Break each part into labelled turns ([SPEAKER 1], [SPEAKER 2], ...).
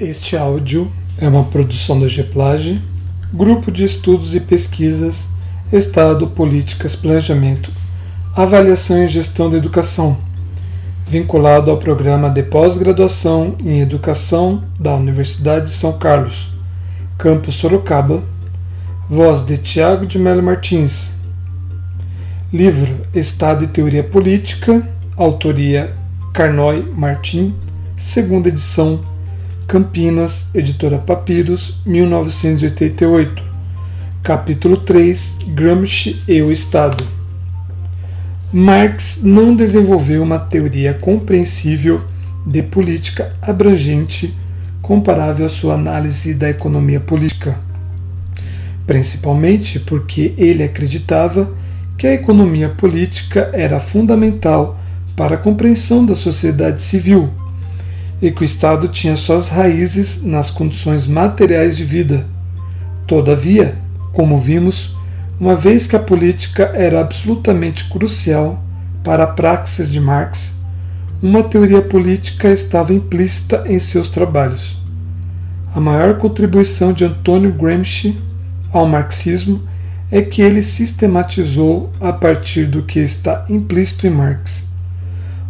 [SPEAKER 1] Este áudio é uma produção da GEPLAGE, Grupo de Estudos e Pesquisas, Estado, Políticas, Planejamento, Avaliação e Gestão da Educação, vinculado ao programa de pós-graduação em Educação da Universidade de São Carlos, Campus Sorocaba, voz de Tiago de Melo Martins. Livro Estado e Teoria Política, autoria Carnoy Martim, segunda edição Campinas, editora Papiros, 1988. Capítulo 3 Gramsci e o Estado. Marx não desenvolveu uma teoria compreensível de política abrangente comparável à sua análise da economia política, principalmente porque ele acreditava que a economia política era fundamental para a compreensão da sociedade civil e que o Estado tinha suas raízes nas condições materiais de vida. Todavia, como vimos, uma vez que a política era absolutamente crucial para a praxis de Marx, uma teoria política estava implícita em seus trabalhos. A maior contribuição de Antônio Gramsci ao marxismo é que ele sistematizou, a partir do que está implícito em Marx,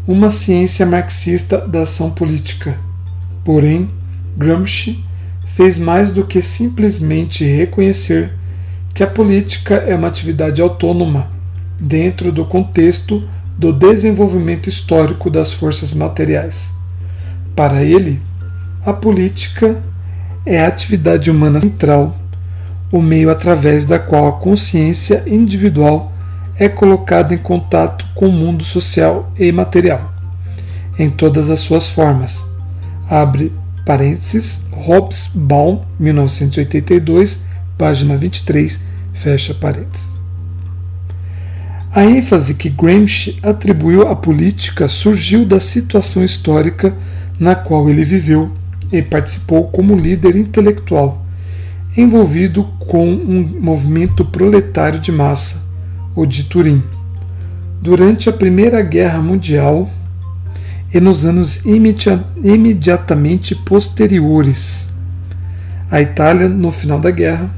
[SPEAKER 1] uma ciência marxista da ação política. Porém, Gramsci fez mais do que simplesmente reconhecer que a política é uma atividade autônoma dentro do contexto do desenvolvimento histórico das forças materiais. Para ele, a política é a atividade humana central, o meio através da qual a consciência individual é colocado em contato com o mundo social e material, em todas as suas formas. Abre parênteses, Hobbes Baum, 1982, página 23, fecha parênteses. A ênfase que Gramsci atribuiu à política surgiu da situação histórica na qual ele viveu e participou como líder intelectual, envolvido com um movimento proletário de massa o de Turim. Durante a Primeira Guerra Mundial e nos anos imediatamente posteriores, a Itália, no final da guerra,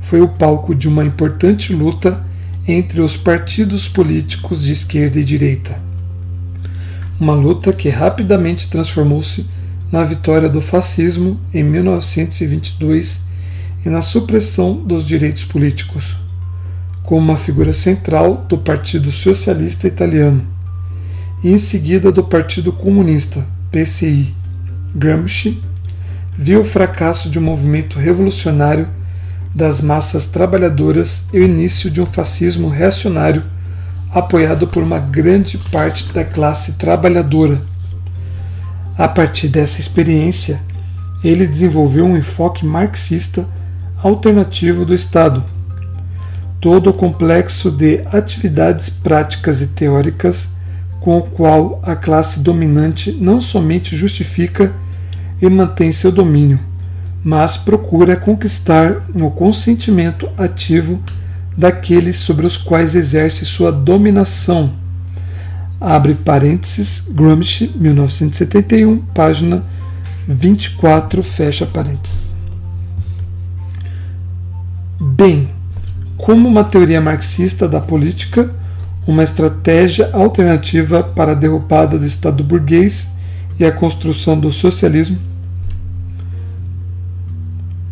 [SPEAKER 1] foi o palco de uma importante luta entre os partidos políticos de esquerda e direita. Uma luta que rapidamente transformou-se na vitória do fascismo em 1922 e na supressão dos direitos políticos como uma figura central do Partido Socialista Italiano e em seguida do Partido Comunista, PCI. Gramsci viu o fracasso de um movimento revolucionário das massas trabalhadoras e o início de um fascismo reacionário apoiado por uma grande parte da classe trabalhadora. A partir dessa experiência, ele desenvolveu um enfoque marxista alternativo do Estado todo o complexo de atividades práticas e teóricas com o qual a classe dominante não somente justifica e mantém seu domínio, mas procura conquistar o consentimento ativo daqueles sobre os quais exerce sua dominação. Abre parênteses, Gramsci, 1971, página 24, fecha parênteses. Bem, como uma teoria marxista da política, uma estratégia alternativa para a derrubada do Estado burguês e a construção do socialismo.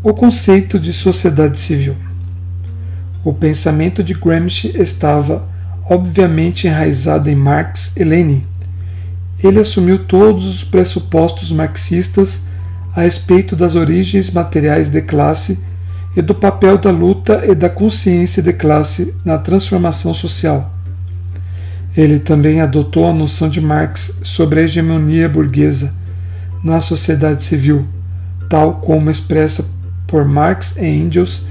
[SPEAKER 1] O conceito de sociedade civil. O pensamento de Gramsci estava obviamente enraizado em Marx e Lenin. Ele assumiu todos os pressupostos marxistas a respeito das origens materiais de classe e do papel da luta e da consciência de classe na transformação social. Ele também adotou a noção de Marx sobre a hegemonia burguesa na sociedade civil, tal como expressa por Marx e Engels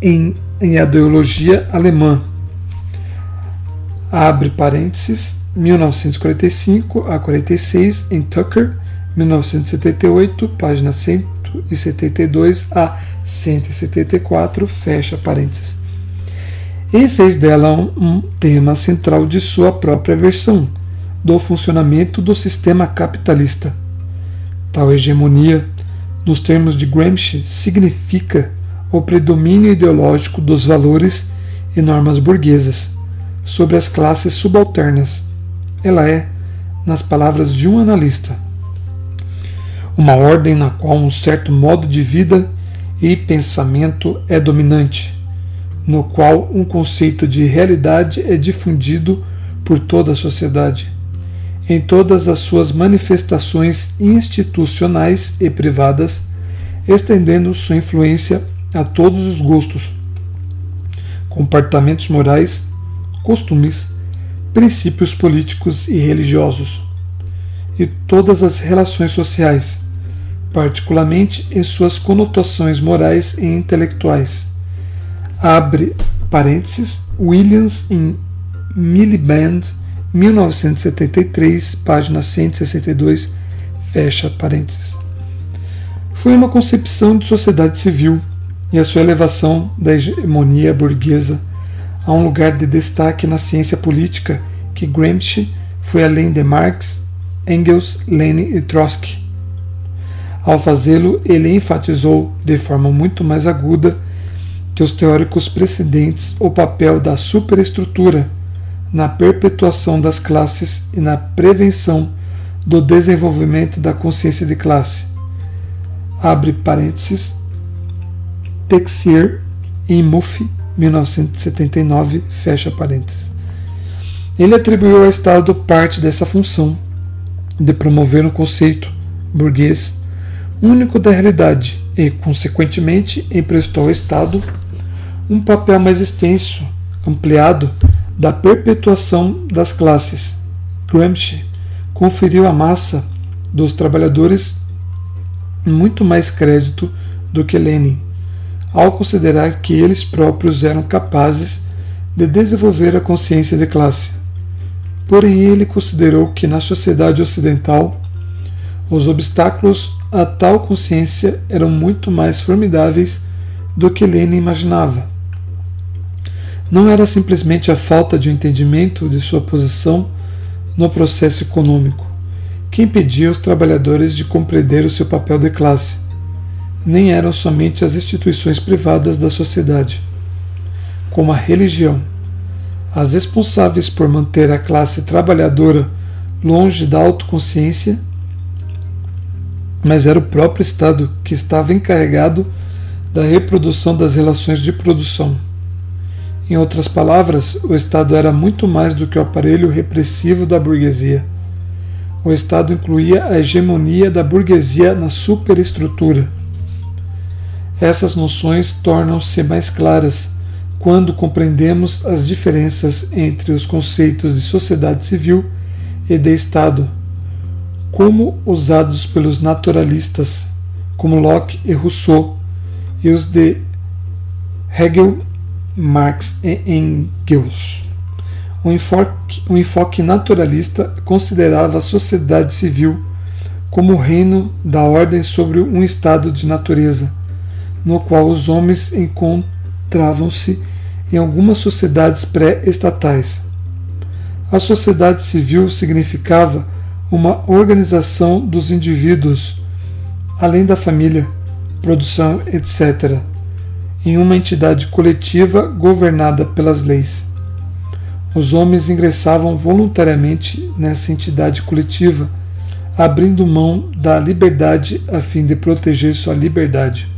[SPEAKER 1] em, em Ideologia Alemã. Abre parênteses, 1945 a 46, em Tucker, 1978, página 100 172 a 174, fecha parênteses. E fez dela um, um tema central de sua própria versão, do funcionamento do sistema capitalista. Tal hegemonia, nos termos de Gramsci, significa o predomínio ideológico dos valores e normas burguesas sobre as classes subalternas. Ela é, nas palavras de um analista, uma ordem na qual um certo modo de vida e pensamento é dominante, no qual um conceito de realidade é difundido por toda a sociedade, em todas as suas manifestações institucionais e privadas, estendendo sua influência a todos os gostos, comportamentos morais, costumes, princípios políticos e religiosos, e todas as relações sociais particularmente em suas conotações morais e intelectuais. Abre parênteses, Williams em Miliband, 1973, página 162, fecha parênteses. Foi uma concepção de sociedade civil e a sua elevação da hegemonia burguesa a um lugar de destaque na ciência política que Gramsci foi além de Marx, Engels, Lenin e Trotsky ao fazê-lo, ele enfatizou de forma muito mais aguda que os teóricos precedentes o papel da superestrutura na perpetuação das classes e na prevenção do desenvolvimento da consciência de classe. Abre parênteses. Texier em Muff, 1979, fecha parênteses. Ele atribuiu ao Estado parte dessa função de promover um conceito burguês único da realidade e, consequentemente, emprestou ao Estado um papel mais extenso, ampliado, da perpetuação das classes. Gramsci conferiu à massa dos trabalhadores muito mais crédito do que Lenin, ao considerar que eles próprios eram capazes de desenvolver a consciência de classe. Porém, ele considerou que na sociedade ocidental os obstáculos a tal consciência eram muito mais formidáveis do que Lenin imaginava. Não era simplesmente a falta de um entendimento de sua posição no processo econômico que impedia os trabalhadores de compreender o seu papel de classe, nem eram somente as instituições privadas da sociedade, como a religião, as responsáveis por manter a classe trabalhadora longe da autoconsciência mas era o próprio Estado que estava encarregado da reprodução das relações de produção. Em outras palavras, o Estado era muito mais do que o aparelho repressivo da burguesia. O Estado incluía a hegemonia da burguesia na superestrutura. Essas noções tornam-se mais claras quando compreendemos as diferenças entre os conceitos de sociedade civil e de Estado como usados pelos naturalistas, como Locke e Rousseau, e os de Hegel, Marx e Engels. O enfoque, o enfoque naturalista considerava a sociedade civil como o reino da ordem sobre um estado de natureza, no qual os homens encontravam-se em algumas sociedades pré-estatais. A sociedade civil significava uma organização dos indivíduos, além da família, produção, etc., em uma entidade coletiva governada pelas leis. Os homens ingressavam voluntariamente nessa entidade coletiva, abrindo mão da liberdade a fim de proteger sua liberdade.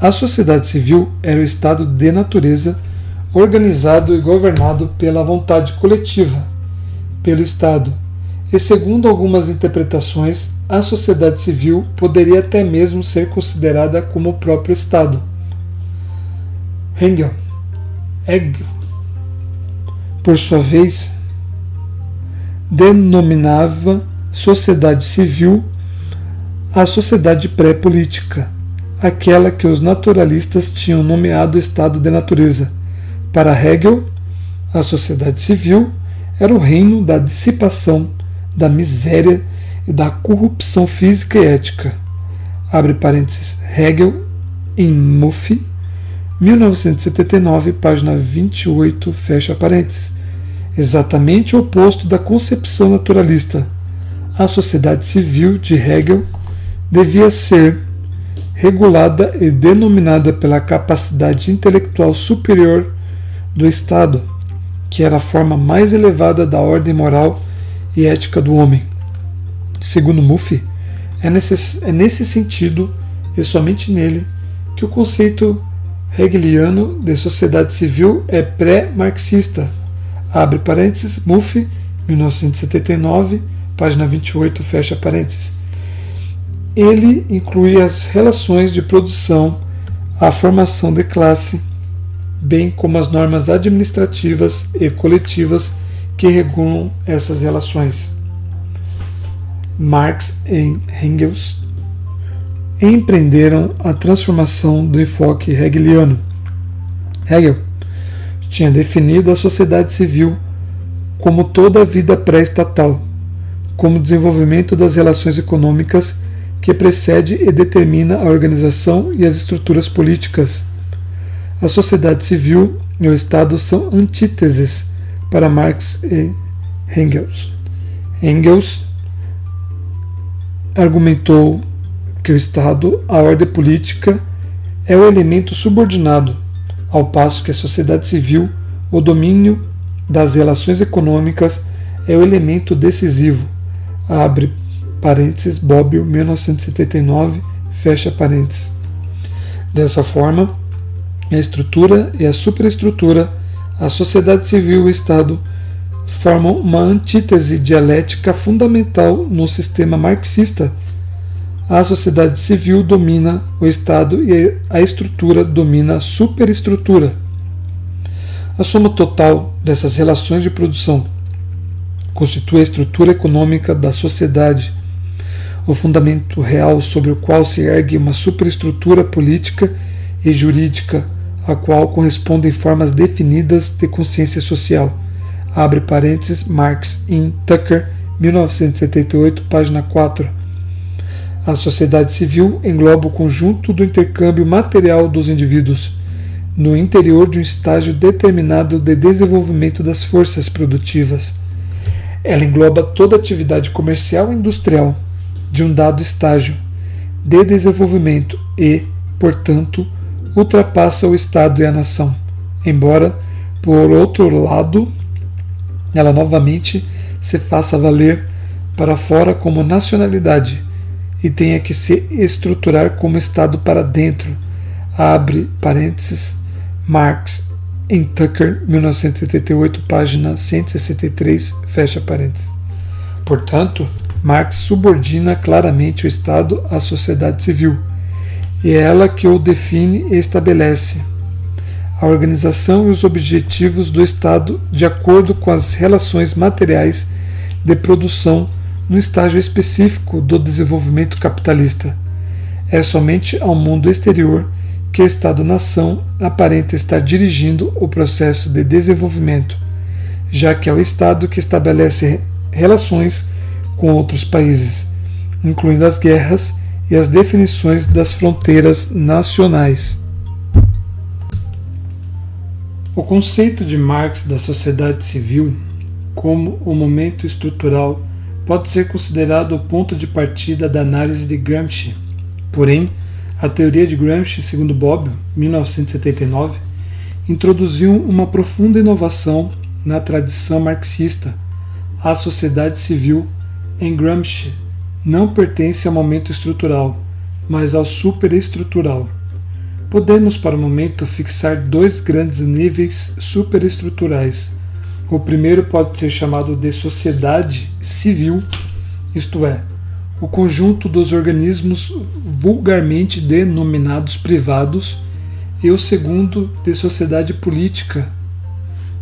[SPEAKER 1] A sociedade civil era o estado de natureza organizado e governado pela vontade coletiva pelo Estado, e segundo algumas interpretações, a sociedade civil poderia até mesmo ser considerada como o próprio Estado. Hegel, Hegel por sua vez, denominava sociedade civil a sociedade pré-política, aquela que os naturalistas tinham nomeado estado de natureza. Para Hegel, a sociedade civil era o reino da dissipação, da miséria e da corrupção física e ética. Abre parênteses, Hegel em Muff, 1979, página 28, fecha parênteses. Exatamente o oposto da concepção naturalista. a sociedade civil de Hegel devia ser regulada e denominada pela capacidade intelectual superior do Estado, que era a forma mais elevada da ordem moral e ética do homem. Segundo Muffy, é nesse, é nesse sentido, e somente nele, que o conceito hegeliano de sociedade civil é pré-marxista. Abre parênteses, Muffy, 1979, página 28, fecha parênteses. Ele inclui as relações de produção, a formação de classe, bem como as normas administrativas e coletivas que regulam essas relações. Marx e Engels empreenderam a transformação do enfoque hegeliano. Hegel tinha definido a sociedade civil como toda a vida pré-estatal, como desenvolvimento das relações econômicas que precede e determina a organização e as estruturas políticas. A sociedade civil e o Estado são antíteses para Marx e Engels. Engels argumentou que o Estado, a ordem política, é o elemento subordinado, ao passo que a sociedade civil, o domínio das relações econômicas, é o elemento decisivo. Abre parênteses, Bobbio, 1979, fecha parênteses. Dessa forma, a estrutura e a superestrutura, a sociedade civil e o Estado formam uma antítese dialética fundamental no sistema marxista a sociedade civil domina o Estado e a estrutura domina a superestrutura. A soma total dessas relações de produção constitui a estrutura econômica da sociedade, o fundamento real sobre o qual se ergue uma superestrutura política e jurídica, a qual correspondem formas definidas de consciência social. Abre parênteses, Marx in Tucker, 1978, página 4 a sociedade civil engloba o conjunto do intercâmbio material dos indivíduos, no interior de um estágio determinado de desenvolvimento das forças produtivas. Ela engloba toda atividade comercial e industrial de um dado estágio de desenvolvimento e, portanto, ultrapassa o Estado e a nação, embora, por outro lado, ela novamente se faça valer para fora como nacionalidade e tenha que se estruturar como Estado para dentro. Abre parênteses, Marx em Tucker, 1978, página 163, fecha parênteses. Portanto, Marx subordina claramente o Estado à sociedade civil, é ela que o define e estabelece a organização e os objetivos do Estado de acordo com as relações materiais de produção no estágio específico do desenvolvimento capitalista. É somente ao mundo exterior que o Estado-nação aparenta estar dirigindo o processo de desenvolvimento, já que é o Estado que estabelece relações com outros países, incluindo as guerras e as definições das fronteiras nacionais. O conceito de Marx da sociedade civil como o momento estrutural pode ser considerado o ponto de partida da análise de Gramsci. Porém, a teoria de Gramsci, segundo Bobbio, 1979, introduziu uma profunda inovação na tradição marxista. A sociedade civil, em Gramsci, não pertence ao momento estrutural, mas ao superestrutural. Podemos, para o momento, fixar dois grandes níveis superestruturais o primeiro pode ser chamado de sociedade civil, isto é, o conjunto dos organismos vulgarmente denominados privados, e o segundo de sociedade política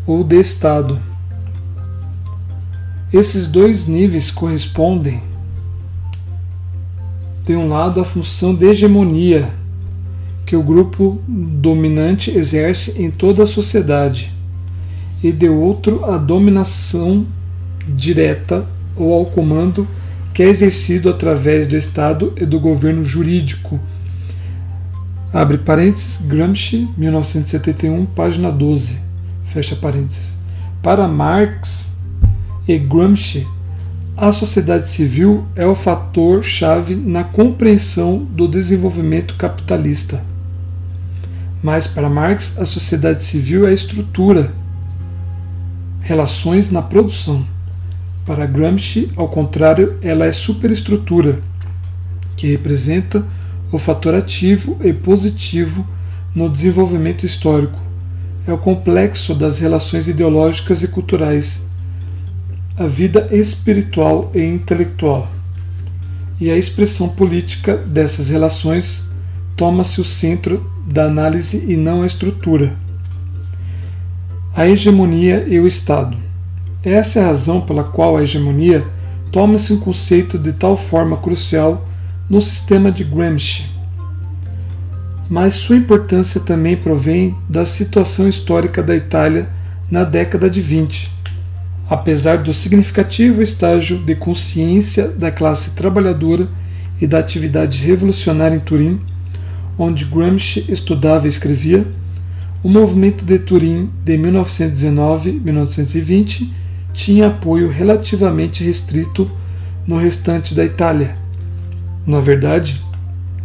[SPEAKER 1] ou de Estado. Esses dois níveis correspondem, de um lado, à função de hegemonia que o grupo dominante exerce em toda a sociedade e de outro a dominação direta ou ao comando que é exercido através do Estado e do governo jurídico. Abre parênteses, Gramsci, 1971, página 12. Fecha parênteses. Para Marx e Gramsci, a sociedade civil é o fator chave na compreensão do desenvolvimento capitalista. Mas para Marx, a sociedade civil é estrutura, relações na produção. Para Gramsci, ao contrário, ela é superestrutura, que representa o fator ativo e positivo no desenvolvimento histórico. É o complexo das relações ideológicas e culturais, a vida espiritual e intelectual. E a expressão política dessas relações toma-se o centro da análise e não a estrutura. A hegemonia e o Estado. Essa é a razão pela qual a hegemonia toma-se um conceito de tal forma crucial no sistema de Gramsci. Mas sua importância também provém da situação histórica da Itália na década de 20. Apesar do significativo estágio de consciência da classe trabalhadora e da atividade revolucionária em Turim, onde Gramsci estudava e escrevia, o movimento de Turim de 1919-1920 tinha apoio relativamente restrito no restante da Itália. Na verdade,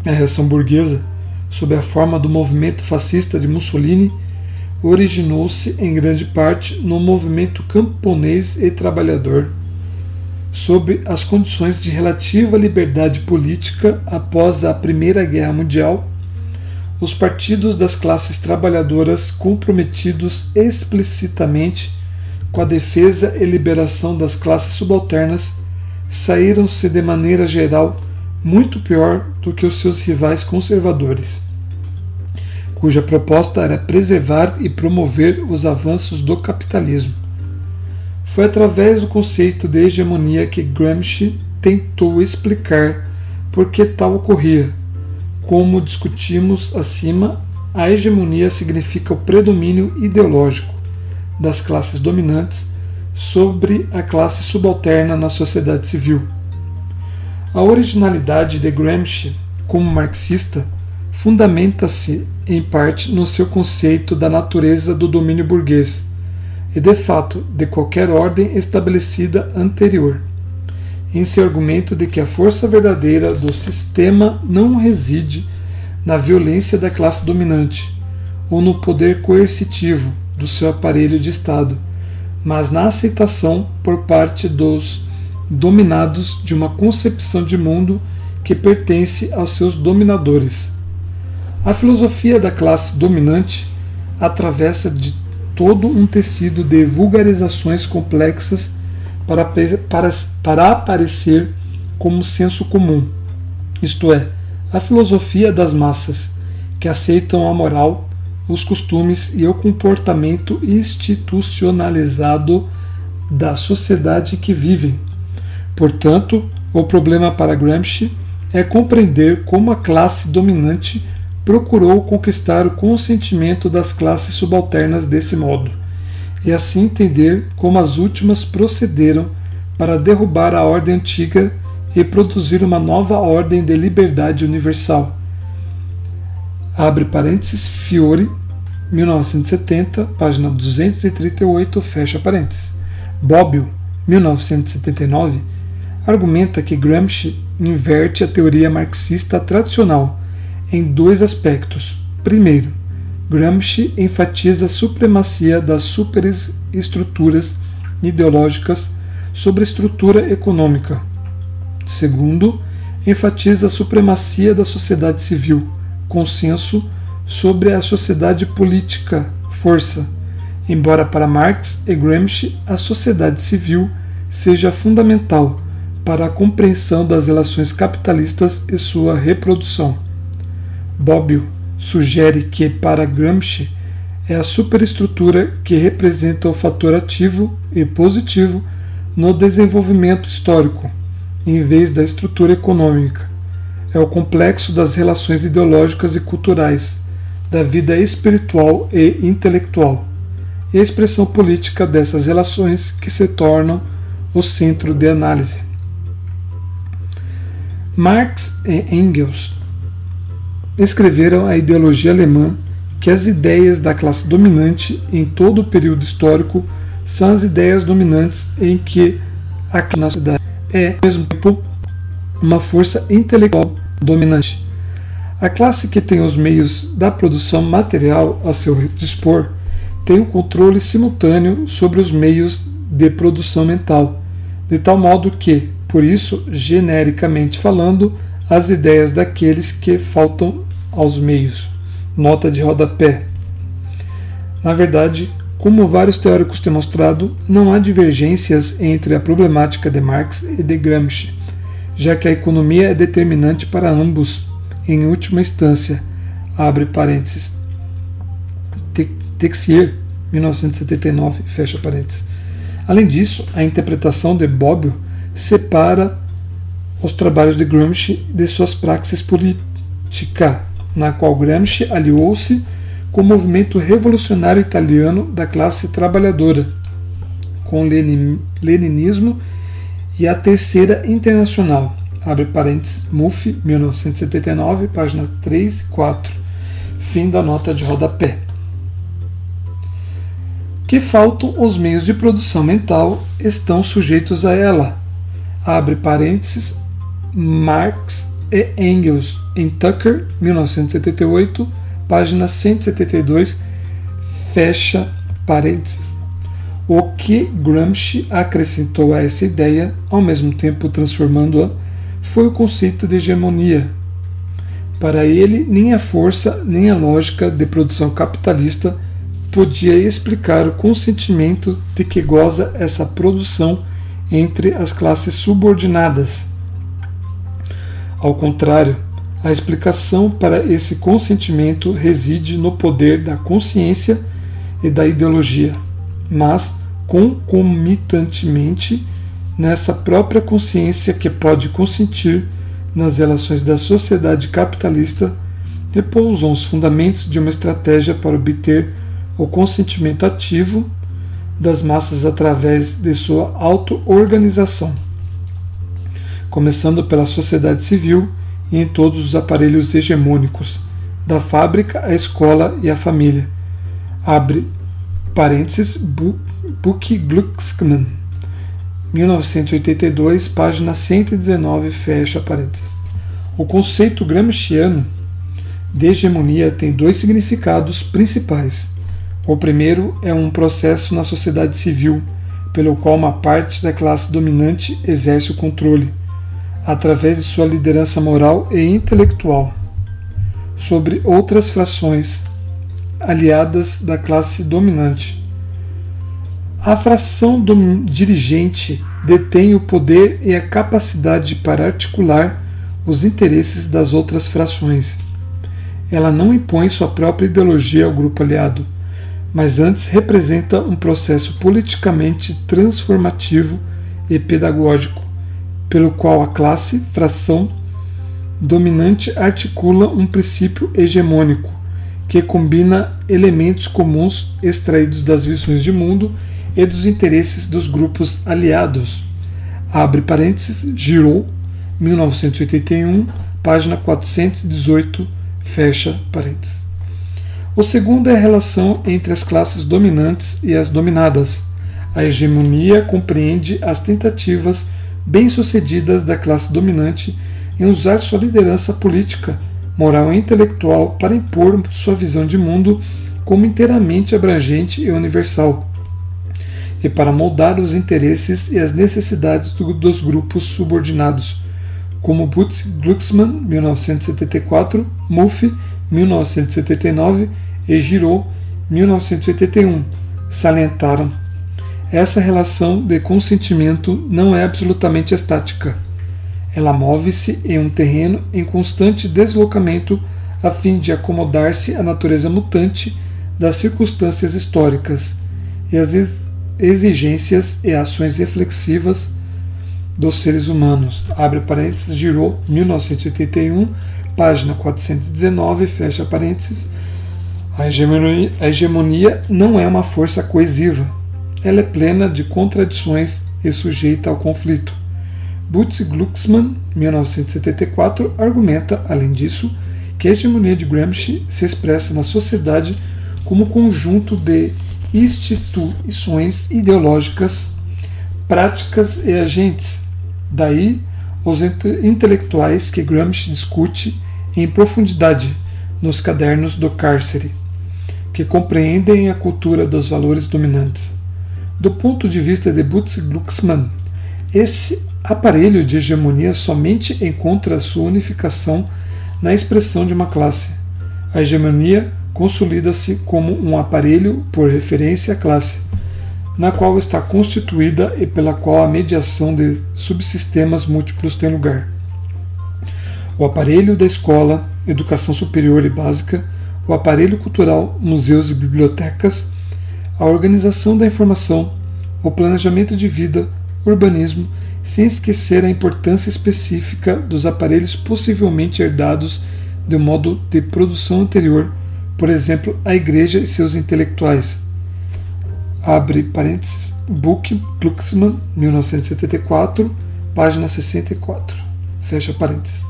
[SPEAKER 1] a reação burguesa, sob a forma do movimento fascista de Mussolini, originou-se em grande parte no movimento camponês e trabalhador, sob as condições de relativa liberdade política após a Primeira Guerra Mundial os partidos das classes trabalhadoras comprometidos explicitamente com a defesa e liberação das classes subalternas saíram-se de maneira geral muito pior do que os seus rivais conservadores, cuja proposta era preservar e promover os avanços do capitalismo. Foi através do conceito de hegemonia que Gramsci tentou explicar por que tal ocorria como discutimos acima, a hegemonia significa o predomínio ideológico das classes dominantes sobre a classe subalterna na sociedade civil. A originalidade de Gramsci como marxista fundamenta-se em parte no seu conceito da natureza do domínio burguês e, de fato, de qualquer ordem estabelecida anterior em seu argumento de que a força verdadeira do sistema não reside na violência da classe dominante ou no poder coercitivo do seu aparelho de Estado, mas na aceitação por parte dos dominados de uma concepção de mundo que pertence aos seus dominadores. A filosofia da classe dominante atravessa de todo um tecido de vulgarizações complexas para, para, para aparecer como senso comum, isto é, a filosofia das massas, que aceitam a moral, os costumes e o comportamento institucionalizado da sociedade que vivem. Portanto, o problema para Gramsci é compreender como a classe dominante procurou conquistar o consentimento das classes subalternas desse modo e assim entender como as últimas procederam para derrubar a ordem antiga e produzir uma nova ordem de liberdade universal. Abre parênteses, Fiore, 1970, página 238, fecha parênteses. Bobbio, 1979, argumenta que Gramsci inverte a teoria marxista tradicional em dois aspectos. Primeiro, Gramsci enfatiza a supremacia das superestruturas ideológicas sobre a estrutura econômica. Segundo, enfatiza a supremacia da sociedade civil, consenso sobre a sociedade política, força, embora para Marx e Gramsci a sociedade civil seja fundamental para a compreensão das relações capitalistas e sua reprodução. Bobbio sugere que, para Gramsci, é a superestrutura que representa o fator ativo e positivo no desenvolvimento histórico, em vez da estrutura econômica. É o complexo das relações ideológicas e culturais, da vida espiritual e intelectual, e a expressão política dessas relações que se tornam o centro de análise. Marx e Engels escreveram a ideologia alemã que as ideias da classe dominante em todo o período histórico são as ideias dominantes em que a sociedade. é, ao mesmo tempo, uma força intelectual dominante. A classe que tem os meios da produção material a seu dispor tem o controle simultâneo sobre os meios de produção mental, de tal modo que, por isso, genericamente falando, as ideias daqueles que faltam aos meios. Nota de rodapé. Na verdade, como vários teóricos têm mostrado, não há divergências entre a problemática de Marx e de Gramsci, já que a economia é determinante para ambos, em última instância. Abre parênteses. Texier, 1979, fecha parênteses. Além disso, a interpretação de Bobbio separa os trabalhos de Gramsci de suas praxis política, na qual Gramsci aliou-se com o movimento revolucionário italiano da classe trabalhadora, com o leninismo e a Terceira Internacional, abre parênteses, MUF, 1979, página 3 e 4, fim da nota de rodapé. Que faltam os meios de produção mental estão sujeitos a ela, abre parênteses, Marx e Engels, em Tucker, 1978, página 172, fecha parênteses. O que Gramsci acrescentou a essa ideia, ao mesmo tempo transformando-a, foi o conceito de hegemonia. Para ele, nem a força nem a lógica de produção capitalista podia explicar o consentimento de que goza essa produção entre as classes subordinadas. Ao contrário, a explicação para esse consentimento reside no poder da consciência e da ideologia, mas concomitantemente nessa própria consciência que pode consentir nas relações da sociedade capitalista repousam os fundamentos de uma estratégia para obter o consentimento ativo das massas através de sua auto-organização, começando pela sociedade civil e em todos os aparelhos hegemônicos, da fábrica à escola e à família. Abre parênteses, Buch Glucksmann, 1982, página 119, fecha parênteses. O conceito gramsciano de hegemonia tem dois significados principais. O primeiro é um processo na sociedade civil, pelo qual uma parte da classe dominante exerce o controle, através de sua liderança moral e intelectual, sobre outras frações aliadas da classe dominante a fração do dirigente detém o poder e a capacidade para articular os interesses das outras frações. Ela não impõe sua própria ideologia ao grupo aliado, mas antes representa um processo politicamente transformativo e pedagógico, pelo qual a classe, fração dominante articula um princípio hegemônico que combina elementos comuns extraídos das visões de mundo e dos interesses dos grupos aliados. Abre parênteses, Giraud, 1981, página 418, fecha parênteses. O segundo é a relação entre as classes dominantes e as dominadas. A hegemonia compreende as tentativas bem-sucedidas da classe dominante em usar sua liderança política, moral e intelectual para impor sua visão de mundo como inteiramente abrangente e universal e para moldar os interesses e as necessidades do, dos grupos subordinados, como Butz Glucksmann, 1974, Muff, 1979 e Giraud, 1981, salientaram. Essa relação de consentimento não é absolutamente estática. Ela move-se em um terreno em constante deslocamento a fim de acomodar-se à natureza mutante das circunstâncias históricas e às exigências e ações reflexivas dos seres humanos. Abre parênteses, girou 1981, página 419, fecha parênteses. A hegemonia, a hegemonia não é uma força coesiva. Ela é plena de contradições e sujeita ao conflito. Butz Glucksmann, 1974, argumenta, além disso, que a hegemonia de Gramsci se expressa na sociedade como conjunto de instituições ideológicas, práticas e agentes, Daí os intelectuais que Gramsci discute em profundidade nos cadernos do cárcere, que compreendem a cultura dos valores dominantes. Do ponto de vista de Butz Glucksmann, esse aparelho de hegemonia somente encontra sua unificação na expressão de uma classe. A hegemonia consolida-se como um aparelho por referência à classe, na qual está constituída e pela qual a mediação de subsistemas múltiplos tem lugar. O aparelho da escola, educação superior e básica, o aparelho cultural, museus e bibliotecas, a organização da informação, o planejamento de vida, urbanismo, sem esquecer a importância específica dos aparelhos possivelmente herdados de um modo de produção anterior, por exemplo, a Igreja e seus intelectuais. Abre parênteses, Book Glucksmann, 1974, página 64. Fecha parênteses.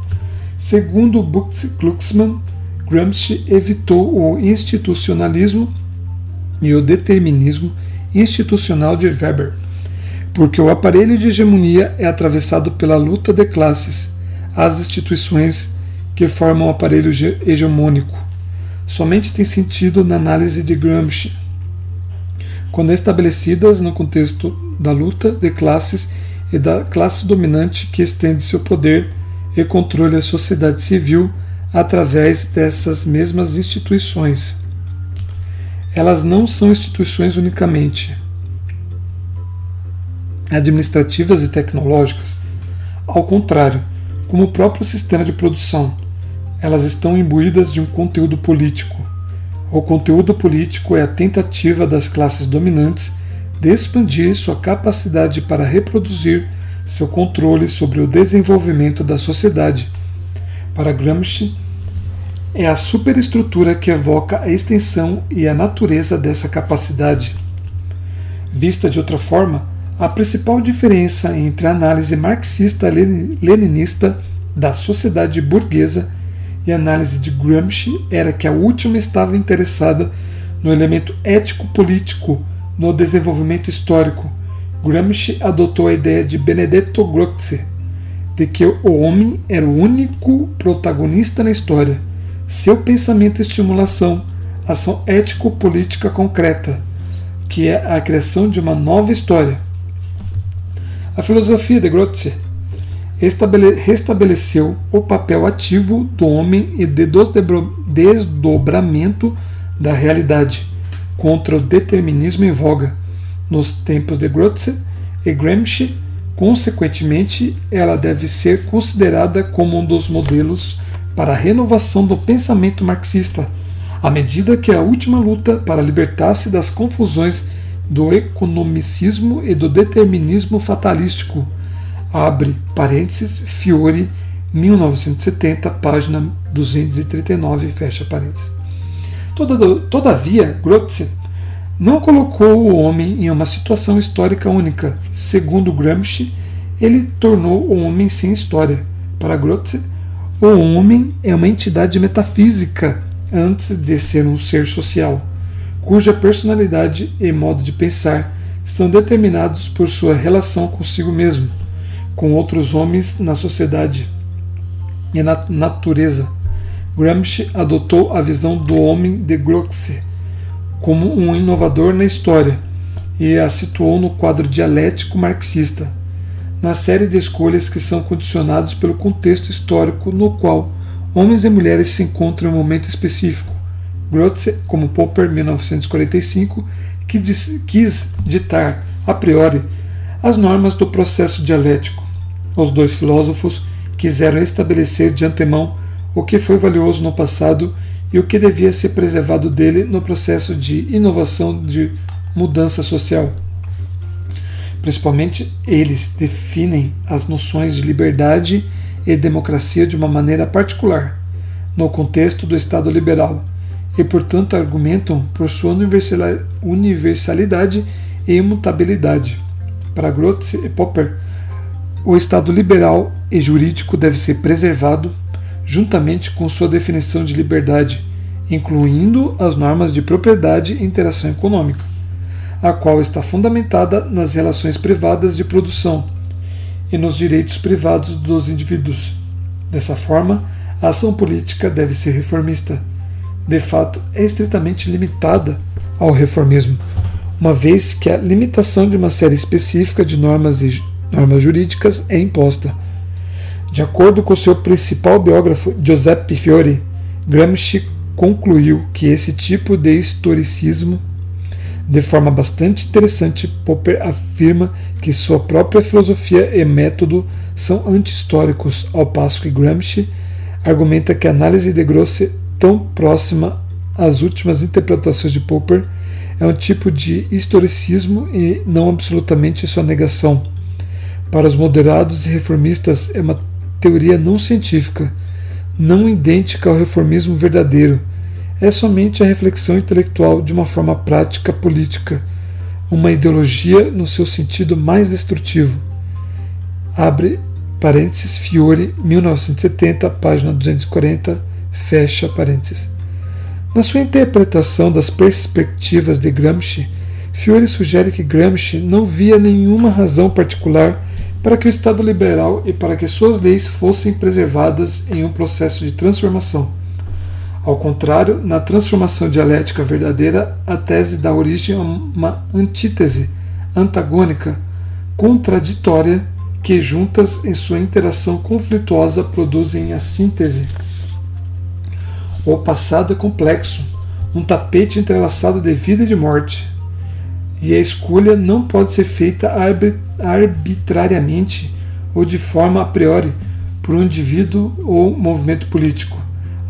[SPEAKER 1] Segundo Book Glucksmann, Gramsci evitou o institucionalismo e o determinismo institucional de Weber porque o aparelho de hegemonia é atravessado pela luta de classes, as instituições que formam o aparelho hegemônico. Somente tem sentido na análise de Gramsci. Quando estabelecidas no contexto da luta de classes e da classe dominante que estende seu poder e controle a sociedade civil através dessas mesmas instituições. Elas não são instituições unicamente, administrativas e tecnológicas. Ao contrário, como o próprio sistema de produção, elas estão imbuídas de um conteúdo político. O conteúdo político é a tentativa das classes dominantes de expandir sua capacidade para reproduzir seu controle sobre o desenvolvimento da sociedade. Para Gramsci, é a superestrutura que evoca a extensão e a natureza dessa capacidade. Vista de outra forma, a principal diferença entre a análise marxista-leninista da sociedade burguesa e a análise de Gramsci era que a última estava interessada no elemento ético-político no desenvolvimento histórico. Gramsci adotou a ideia de Benedetto Croce de que o homem era o único protagonista na história. Seu pensamento estimulação, ação ético-política concreta, que é a criação de uma nova história a filosofia de Grotze restabeleceu o papel ativo do homem e de desdobramento da realidade contra o determinismo em voga nos tempos de Grotze e Gramsci. Consequentemente, ela deve ser considerada como um dos modelos para a renovação do pensamento marxista, à medida que a última luta para libertar-se das confusões do economicismo e do determinismo fatalístico. Abre parênteses, Fiore, 1970, página 239, fecha parênteses. Todavia, Grotze não colocou o homem em uma situação histórica única. Segundo Gramsci, ele tornou o homem sem história. Para Grotze, o homem é uma entidade metafísica antes de ser um ser social cuja personalidade e modo de pensar são determinados por sua relação consigo mesmo, com outros homens na sociedade e na natureza. Gramsci adotou a visão do homem de Groxe como um inovador na história e a situou no quadro dialético marxista, na série de escolhas que são condicionados pelo contexto histórico no qual homens e mulheres se encontram em um momento específico Grotze, como Popper, 1945, que quis ditar a priori as normas do processo dialético. Os dois filósofos quiseram estabelecer de antemão o que foi valioso no passado e o que devia ser preservado dele no processo de inovação de mudança social. Principalmente, eles definem as noções de liberdade e democracia de uma maneira particular, no contexto do Estado liberal e, portanto, argumentam por sua universalidade e imutabilidade. Para Grotze e Popper, o Estado liberal e jurídico deve ser preservado juntamente com sua definição de liberdade, incluindo as normas de propriedade e interação econômica, a qual está fundamentada nas relações privadas de produção, e nos direitos privados dos indivíduos. Dessa forma, a ação política deve ser reformista. De fato, é estritamente limitada ao reformismo, uma vez que a limitação de uma série específica de normas e normas jurídicas é imposta. De acordo com seu principal biógrafo, Giuseppe Fiore, Gramsci concluiu que esse tipo de historicismo, de forma bastante interessante, Popper afirma que sua própria filosofia e método são anti-históricos, ao passo que Gramsci argumenta que a análise de Grosse, tão próxima às últimas interpretações de Popper, é um tipo de historicismo e não absolutamente sua negação. Para os moderados e reformistas, é uma teoria não científica, não idêntica ao reformismo verdadeiro. É somente a reflexão intelectual de uma forma prática política, uma ideologia no seu sentido mais destrutivo. Abre parênteses, Fiore, 1970, página 240, fecha parênteses. Na sua interpretação das perspectivas de Gramsci, Fiore sugere que Gramsci não via nenhuma razão particular para que o Estado liberal e para que suas leis fossem preservadas em um processo de transformação. Ao contrário, na transformação dialética verdadeira, a tese dá origem a uma antítese antagônica, contraditória, que juntas em sua interação conflituosa produzem a síntese. O passado é complexo, um tapete entrelaçado de vida e de morte, e a escolha não pode ser feita arbitrariamente ou de forma a priori por um indivíduo ou movimento político.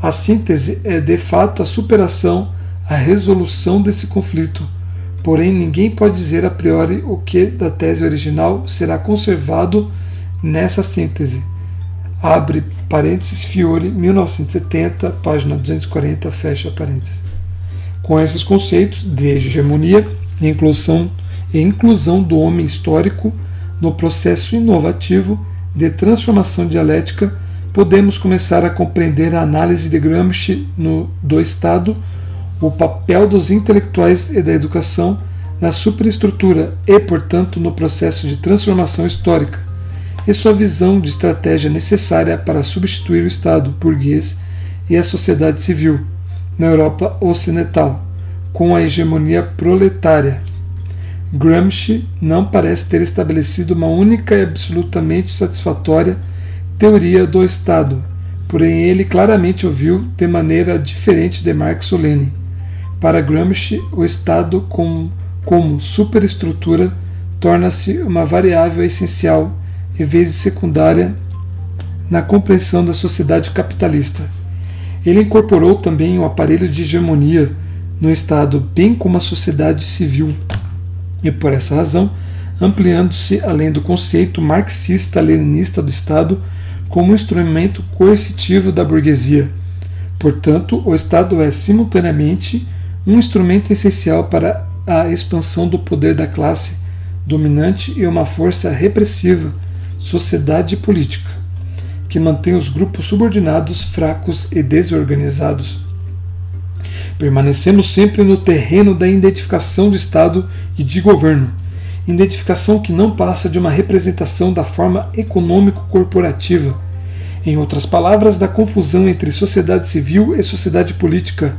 [SPEAKER 1] A síntese é de fato a superação, a resolução desse conflito. Porém, ninguém pode dizer a priori o que da tese original será conservado nessa síntese. Abre parênteses Fiore, 1970, página 240, fecha parênteses. Com esses conceitos de hegemonia, inclusão, e inclusão do homem histórico no processo inovativo de transformação dialética, podemos começar a compreender a análise de Gramsci no, do Estado, o papel dos intelectuais e da educação na superestrutura e, portanto, no processo de transformação histórica, e sua visão de estratégia necessária para substituir o Estado burguês e a sociedade civil na Europa Ocidental com a hegemonia proletária. Gramsci não parece ter estabelecido uma única e absolutamente satisfatória teoria do Estado, porém ele claramente ouviu de maneira diferente de Marx ou Lenin. Para Gramsci, o Estado como, como superestrutura torna-se uma variável essencial em vez de secundária na compreensão da sociedade capitalista. Ele incorporou também o aparelho de hegemonia no Estado, bem como a sociedade civil, e por essa razão, ampliando-se além do conceito marxista-leninista do Estado como instrumento coercitivo da burguesia. Portanto, o Estado é simultaneamente um instrumento essencial para a expansão do poder da classe dominante e uma força repressiva, sociedade política, que mantém os grupos subordinados fracos e desorganizados. Permanecemos sempre no terreno da identificação de Estado e de governo, identificação que não passa de uma representação da forma econômico-corporativa, em outras palavras, da confusão entre sociedade civil e sociedade política,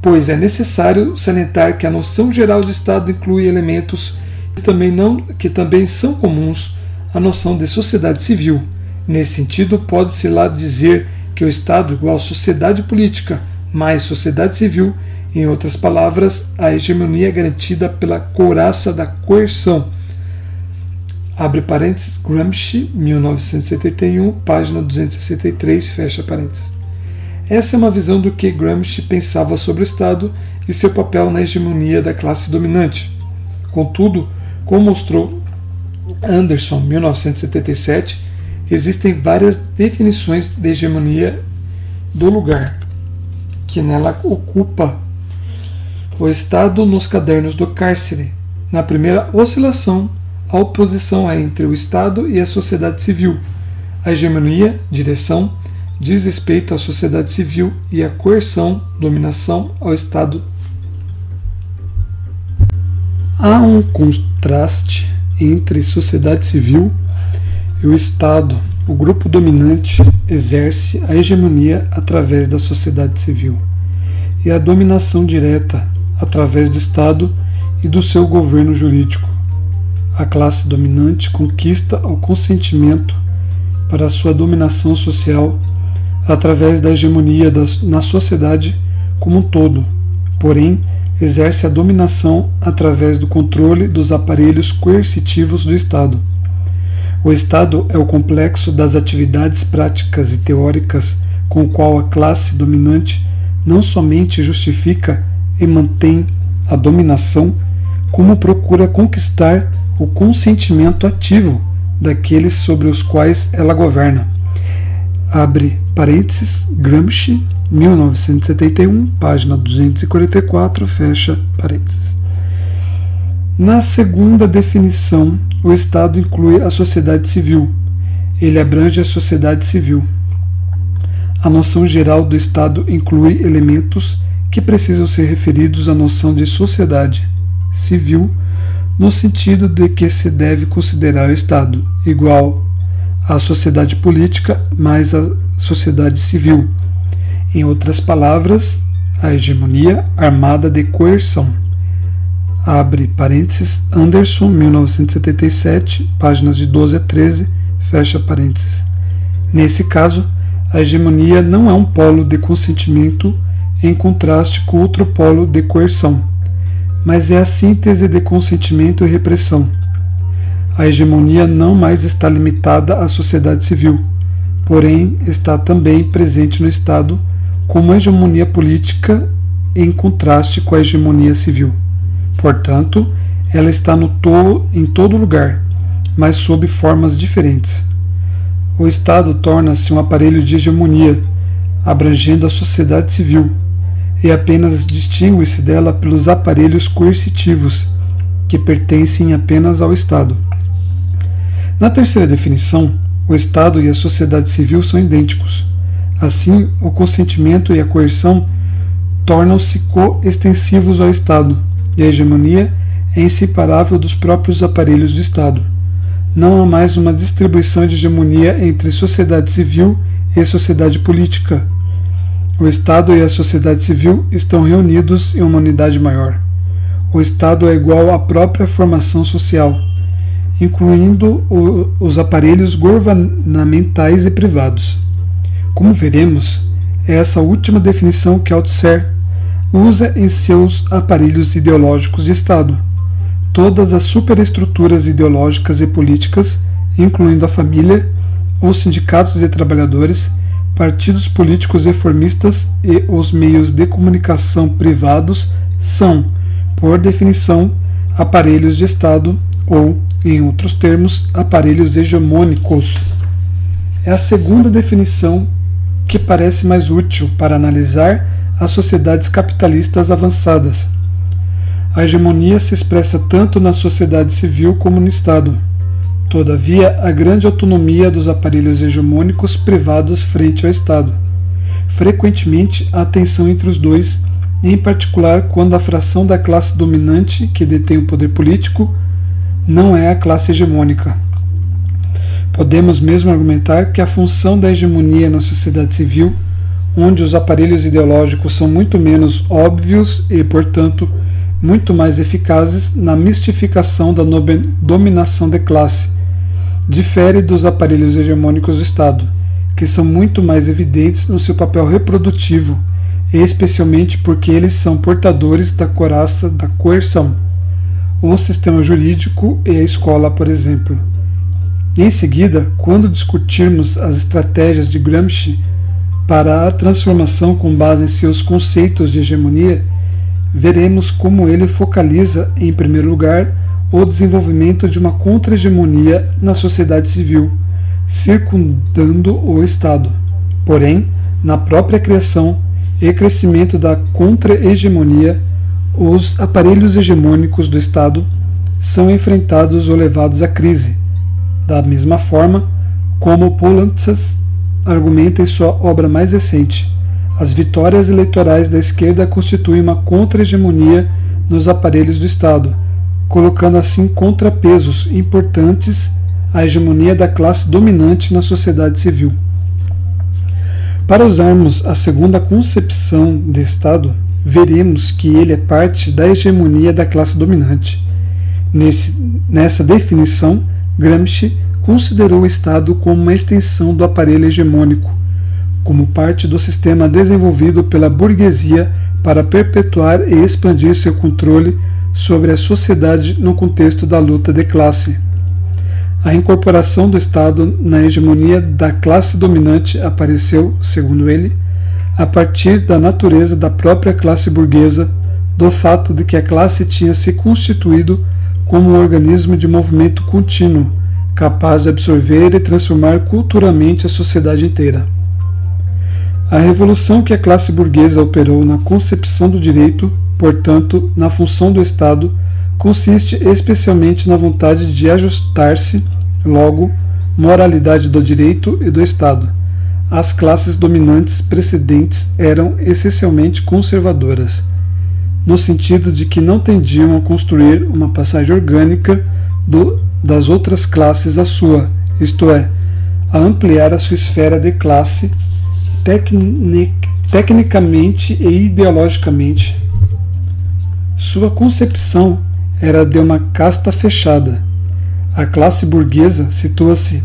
[SPEAKER 1] pois é necessário salientar que a noção geral de Estado inclui elementos que também, não, que também são comuns à noção de sociedade civil. Nesse sentido, pode-se lá dizer que o Estado igual sociedade política mais sociedade civil, em outras palavras, a hegemonia é garantida pela couraça da coerção. Abre parênteses, Gramsci, 1971, página 263, fecha parênteses. Essa é uma visão do que Gramsci pensava sobre o Estado e seu papel na hegemonia da classe dominante. Contudo, como mostrou Anderson, 1977, existem várias definições de hegemonia do lugar que nela ocupa o Estado nos cadernos do cárcere. Na primeira oscilação, a oposição é entre o Estado e a sociedade civil. A hegemonia, direção, diz respeito à sociedade civil e a coerção, dominação, ao Estado. Há um contraste entre sociedade civil E o Estado, o grupo dominante, exerce a hegemonia através da sociedade civil e a dominação direta através do Estado e do seu governo jurídico. A classe dominante conquista o consentimento para sua dominação social através da hegemonia das, na sociedade como um todo, porém, exerce a dominação através do controle dos aparelhos coercitivos do Estado. O Estado é o complexo das atividades práticas e teóricas com o qual a classe dominante não somente justifica e mantém a dominação, como procura conquistar o consentimento ativo daqueles sobre os quais ela governa. Abre parênteses, Gramsci, 1971, página 244, fecha parênteses. Na segunda definição, o Estado inclui a sociedade civil. Ele abrange a sociedade civil. A noção geral do Estado inclui elementos que precisam ser referidos à noção de sociedade civil, no sentido de que se deve considerar o Estado igual à sociedade política mais a sociedade civil. Em outras palavras, a hegemonia armada de coerção. Abre parênteses, Anderson, 1977, páginas de 12 a 13, fecha parênteses. Nesse caso, a hegemonia não é um polo de consentimento em contraste com outro polo de coerção, mas é a síntese de consentimento e repressão. A hegemonia não mais está limitada à sociedade civil, porém está também presente no Estado como hegemonia política em contraste com a hegemonia civil. Portanto, ela está no to em todo lugar, mas sob formas diferentes. O Estado torna-se um aparelho de hegemonia, abrangendo a sociedade civil, e apenas distingue-se dela pelos aparelhos coercitivos, que pertencem apenas ao Estado. Na terceira definição, o Estado e a sociedade civil são idênticos. Assim, o consentimento e a coerção tornam-se coextensivos ao Estado, e a hegemonia é inseparável dos próprios aparelhos do Estado. Não há mais uma distribuição de hegemonia entre sociedade civil e sociedade política. O Estado e a sociedade civil estão reunidos em uma unidade maior. O Estado é igual à própria formação social incluindo o, os aparelhos governamentais e privados. Como veremos, é essa última definição que Althusser usa em seus aparelhos ideológicos de Estado. Todas as superestruturas ideológicas e políticas, incluindo a família, os sindicatos de trabalhadores, partidos políticos reformistas e os meios de comunicação privados, são, por definição, aparelhos de Estado ou em outros termos, aparelhos hegemônicos. É a segunda definição que parece mais útil para analisar as sociedades capitalistas avançadas. A hegemonia se expressa tanto na sociedade civil como no Estado. Todavia, a grande autonomia dos aparelhos hegemônicos privados frente ao Estado. Frequentemente, a tensão entre os dois, em particular quando a fração da classe dominante que detém o poder político não é a classe hegemônica. Podemos mesmo argumentar que a função da hegemonia na sociedade civil, onde os aparelhos ideológicos são muito menos óbvios e, portanto, muito mais eficazes na mistificação da dominação de classe, difere dos aparelhos hegemônicos do Estado, que são muito mais evidentes no seu papel reprodutivo, especialmente porque eles são portadores da coraça da coerção o sistema jurídico e a escola, por exemplo. Em seguida, quando discutirmos as estratégias de Gramsci para a transformação com base em seus conceitos de hegemonia, veremos como ele focaliza, em primeiro lugar, o desenvolvimento de uma contra-hegemonia na sociedade civil, circundando o Estado. Porém, na própria criação e crescimento da contra-hegemonia, os aparelhos hegemônicos do Estado são enfrentados ou levados à crise, da mesma forma como Poulantzas argumenta em sua obra mais recente. As vitórias eleitorais da esquerda constituem uma contra-hegemonia nos aparelhos do Estado, colocando assim contrapesos importantes a hegemonia da classe dominante na sociedade civil. Para usarmos a segunda concepção de Estado, veremos que ele é parte da hegemonia da classe dominante. Nesse, nessa definição, Gramsci considerou o Estado como uma extensão do aparelho hegemônico, como parte do sistema desenvolvido pela burguesia para perpetuar e expandir seu controle sobre a sociedade no contexto da luta de classe. A incorporação do Estado na hegemonia da classe dominante apareceu, segundo ele, a partir da natureza da própria classe burguesa, do fato de que a classe tinha se constituído como um organismo de movimento contínuo, capaz de absorver e transformar culturalmente a sociedade inteira. A revolução que a classe burguesa operou na concepção do direito, portanto, na função do Estado, consiste especialmente na vontade de ajustar-se, logo, moralidade do direito e do Estado. As classes dominantes precedentes eram essencialmente conservadoras, no sentido de que não tendiam a construir uma passagem orgânica do, das outras classes à sua, isto é, a ampliar a sua esfera de classe tecnic, tecnicamente e ideologicamente. Sua concepção era de uma casta fechada. A classe burguesa situa-se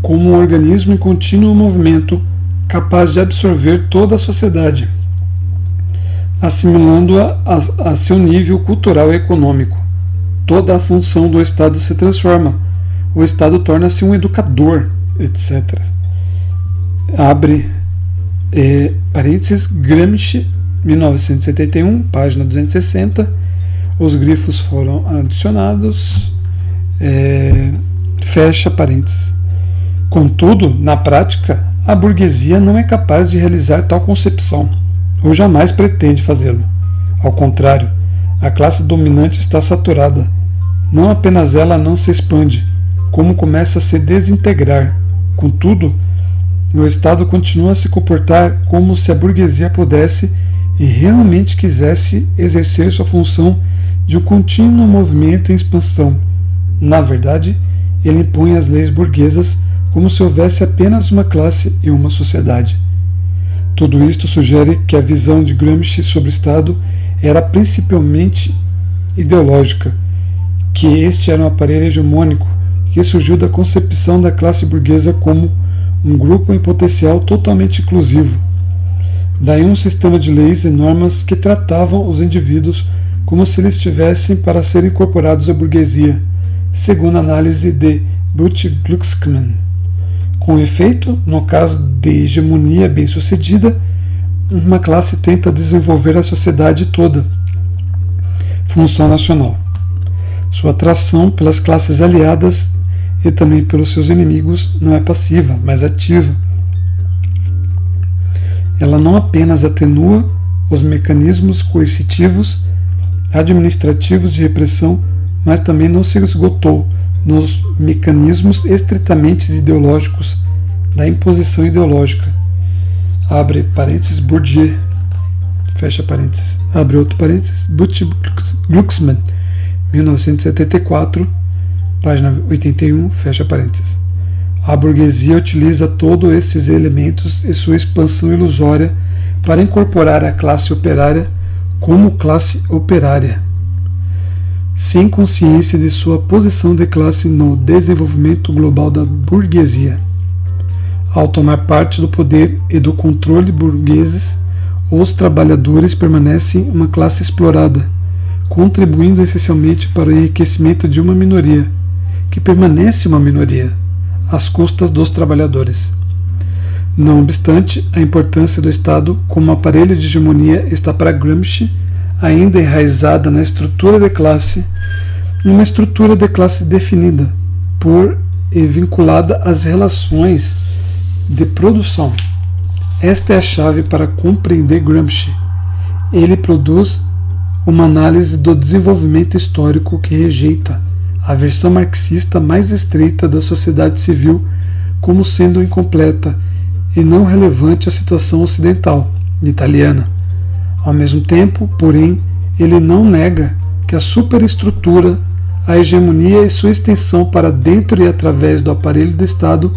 [SPEAKER 1] como um organismo em contínuo movimento, capaz de absorver toda a sociedade, assimilando-a a, a seu nível cultural e econômico. Toda a função do Estado se transforma. O Estado torna-se um educador, etc. Abre é, parênteses, Gramsci, 1971, página 260. Os grifos foram adicionados. É, fecha parênteses. Contudo, na prática, a burguesia não é capaz de realizar tal concepção, ou jamais pretende fazê-lo. Ao contrário, a classe dominante está saturada. Não apenas ela não se expande, como começa a se desintegrar. Contudo, o Estado continua a se comportar como se a burguesia pudesse e realmente quisesse exercer sua função de um contínuo movimento em expansão. Na verdade, ele impõe as leis burguesas como se houvesse apenas uma classe e uma sociedade. Tudo isto sugere que a visão de Gramsci sobre o Estado era principalmente ideológica, que este era um aparelho hegemônico que surgiu da concepção da classe burguesa como um grupo em potencial totalmente inclusivo. Daí um sistema de leis e normas que tratavam os indivíduos como se eles estivessem para serem incorporados à burguesia, segundo a análise de Butch Glucksmann. Com efeito, no caso de hegemonia bem-sucedida, uma classe tenta desenvolver a sociedade toda. Função nacional. Sua atração pelas classes aliadas e também pelos seus inimigos não é passiva, mas ativa. Ela não apenas atenua os mecanismos coercitivos, administrativos de repressão, mas também não se esgotou nos mecanismos estritamente ideológicos da imposição ideológica. Abre parênteses Bourdieu, fecha parênteses, abre outro parênteses, Butch Glucksmann, 1974, Página 81, fecha parênteses. A burguesia utiliza todos esses elementos e sua expansão ilusória para incorporar a classe operária como classe operária, sem consciência de sua posição de classe no desenvolvimento global da burguesia. Ao tomar parte do poder e do controle burgueses, os trabalhadores permanecem uma classe explorada, contribuindo essencialmente para o enriquecimento de uma minoria que permanece uma minoria, às custas dos trabalhadores. Não obstante, a importância do Estado como aparelho de hegemonia está para Gramsci ainda enraizada na estrutura de classe, numa estrutura de classe definida por e vinculada às relações de produção. Esta é a chave para compreender Gramsci. Ele produz uma análise do desenvolvimento histórico que rejeita a versão marxista mais estreita da sociedade civil como sendo incompleta e não relevante à situação ocidental, italiana. Ao mesmo tempo, porém, ele não nega que a superestrutura a hegemonia e sua extensão para dentro e através do aparelho do Estado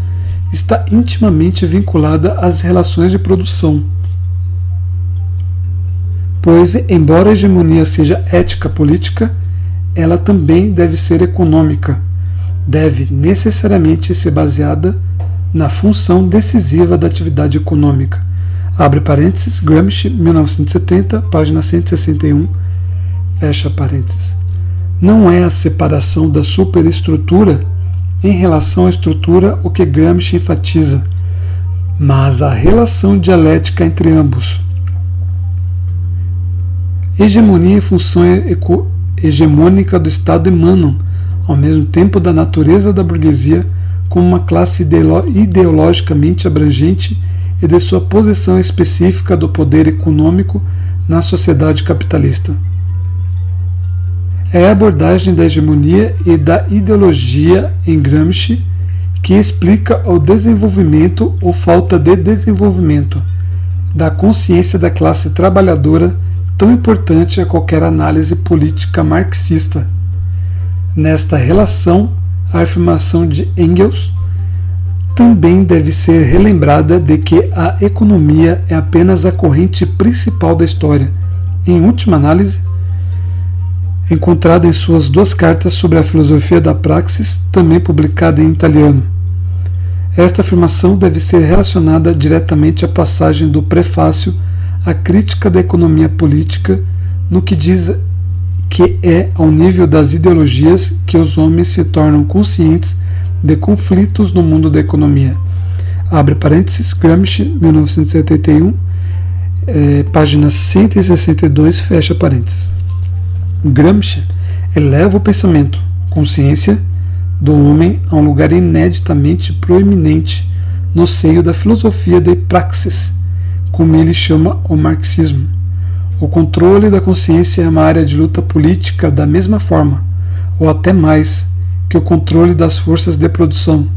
[SPEAKER 1] está intimamente vinculada às relações de produção. Pois, embora a hegemonia seja ética política, ela também deve ser econômica, deve necessariamente ser baseada na função decisiva da atividade econômica. Abre parênteses, Gramsci, 1970, página 161, fecha parênteses. Não é a separação da superestrutura em relação à estrutura o que Gramsci enfatiza, mas a relação dialética entre ambos. Hegemonia e função hegemônica do Estado emanam, ao mesmo tempo, da natureza da burguesia como uma classe ideologicamente abrangente e de sua posição específica do poder econômico na sociedade capitalista. É a abordagem da hegemonia e da ideologia em Gramsci que explica o desenvolvimento ou falta de desenvolvimento da consciência da classe trabalhadora tão importante a qualquer análise política marxista. Nesta relação, a afirmação de Engels também deve ser relembrada de que a economia é apenas a corrente principal da história. Em última análise, encontrada em suas duas cartas sobre a filosofia da praxis, também publicada em italiano. Esta afirmação deve ser relacionada diretamente à passagem do prefácio a crítica da economia política no que diz que é ao nível das ideologias que os homens se tornam conscientes de conflitos no mundo da economia. Abre parênteses, Gramsci, 1971, é, página 162, fecha parênteses. Gramsci eleva o pensamento, consciência, do homem a um lugar ineditamente proeminente no seio da filosofia de praxis, como ele chama o marxismo. O controle da consciência é uma área de luta política da mesma forma, ou até mais, que o controle das forças de produção.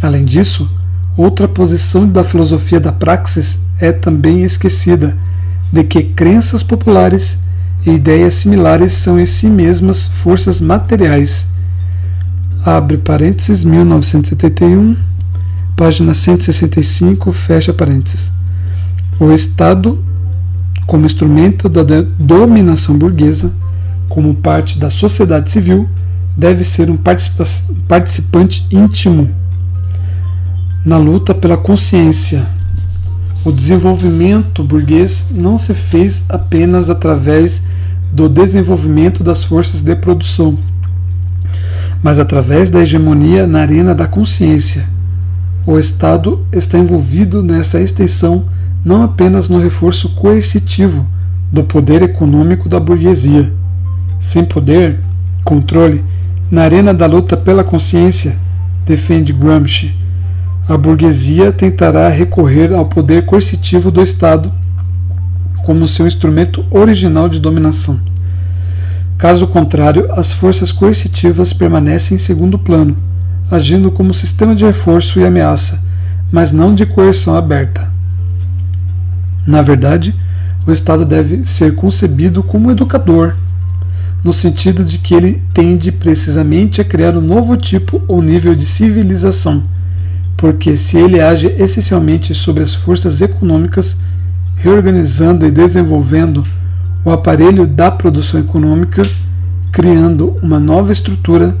[SPEAKER 1] Além disso, outra posição da filosofia da praxis é também esquecida, de que crenças populares e ideias similares são em si mesmas forças materiais. Abre parênteses 1971, página 165, fecha parênteses. O Estado, como instrumento da dominação burguesa, como parte da sociedade civil, deve ser um participante íntimo na luta pela consciência. O desenvolvimento burguês não se fez apenas através do desenvolvimento das forças de produção, mas através da hegemonia na arena da consciência. O Estado está envolvido nessa extensão não apenas no reforço coercitivo do poder econômico da burguesia. Sem poder, controle, na arena da luta pela consciência, defende Gramsci, a burguesia tentará recorrer ao poder coercitivo do Estado como seu instrumento original de dominação. Caso contrário, as forças coercitivas permanecem em segundo plano, agindo como sistema de reforço e ameaça, mas não de coerção aberta. Na verdade, o Estado deve ser concebido como educador, no sentido de que ele tende precisamente a criar um novo tipo ou nível de civilização, porque se ele age essencialmente sobre as forças econômicas, reorganizando e desenvolvendo o aparelho da produção econômica, criando uma nova estrutura,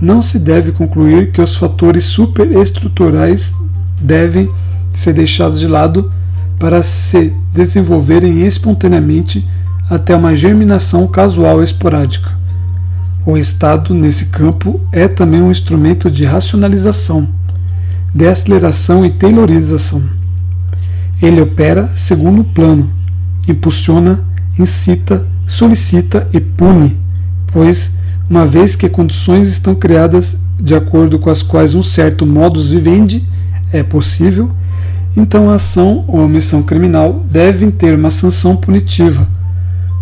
[SPEAKER 1] não se deve concluir que os fatores superestruturais devem ser deixados de lado para se desenvolverem espontaneamente até uma germinação casual esporádica. O Estado, nesse campo, é também um instrumento de racionalização, de aceleração e taylorização. Ele opera segundo o plano, impulsiona, incita, solicita e pune, pois, uma vez que condições estão criadas de acordo com as quais um certo modus vivendi é possível, então a ação ou omissão criminal devem ter uma sanção punitiva,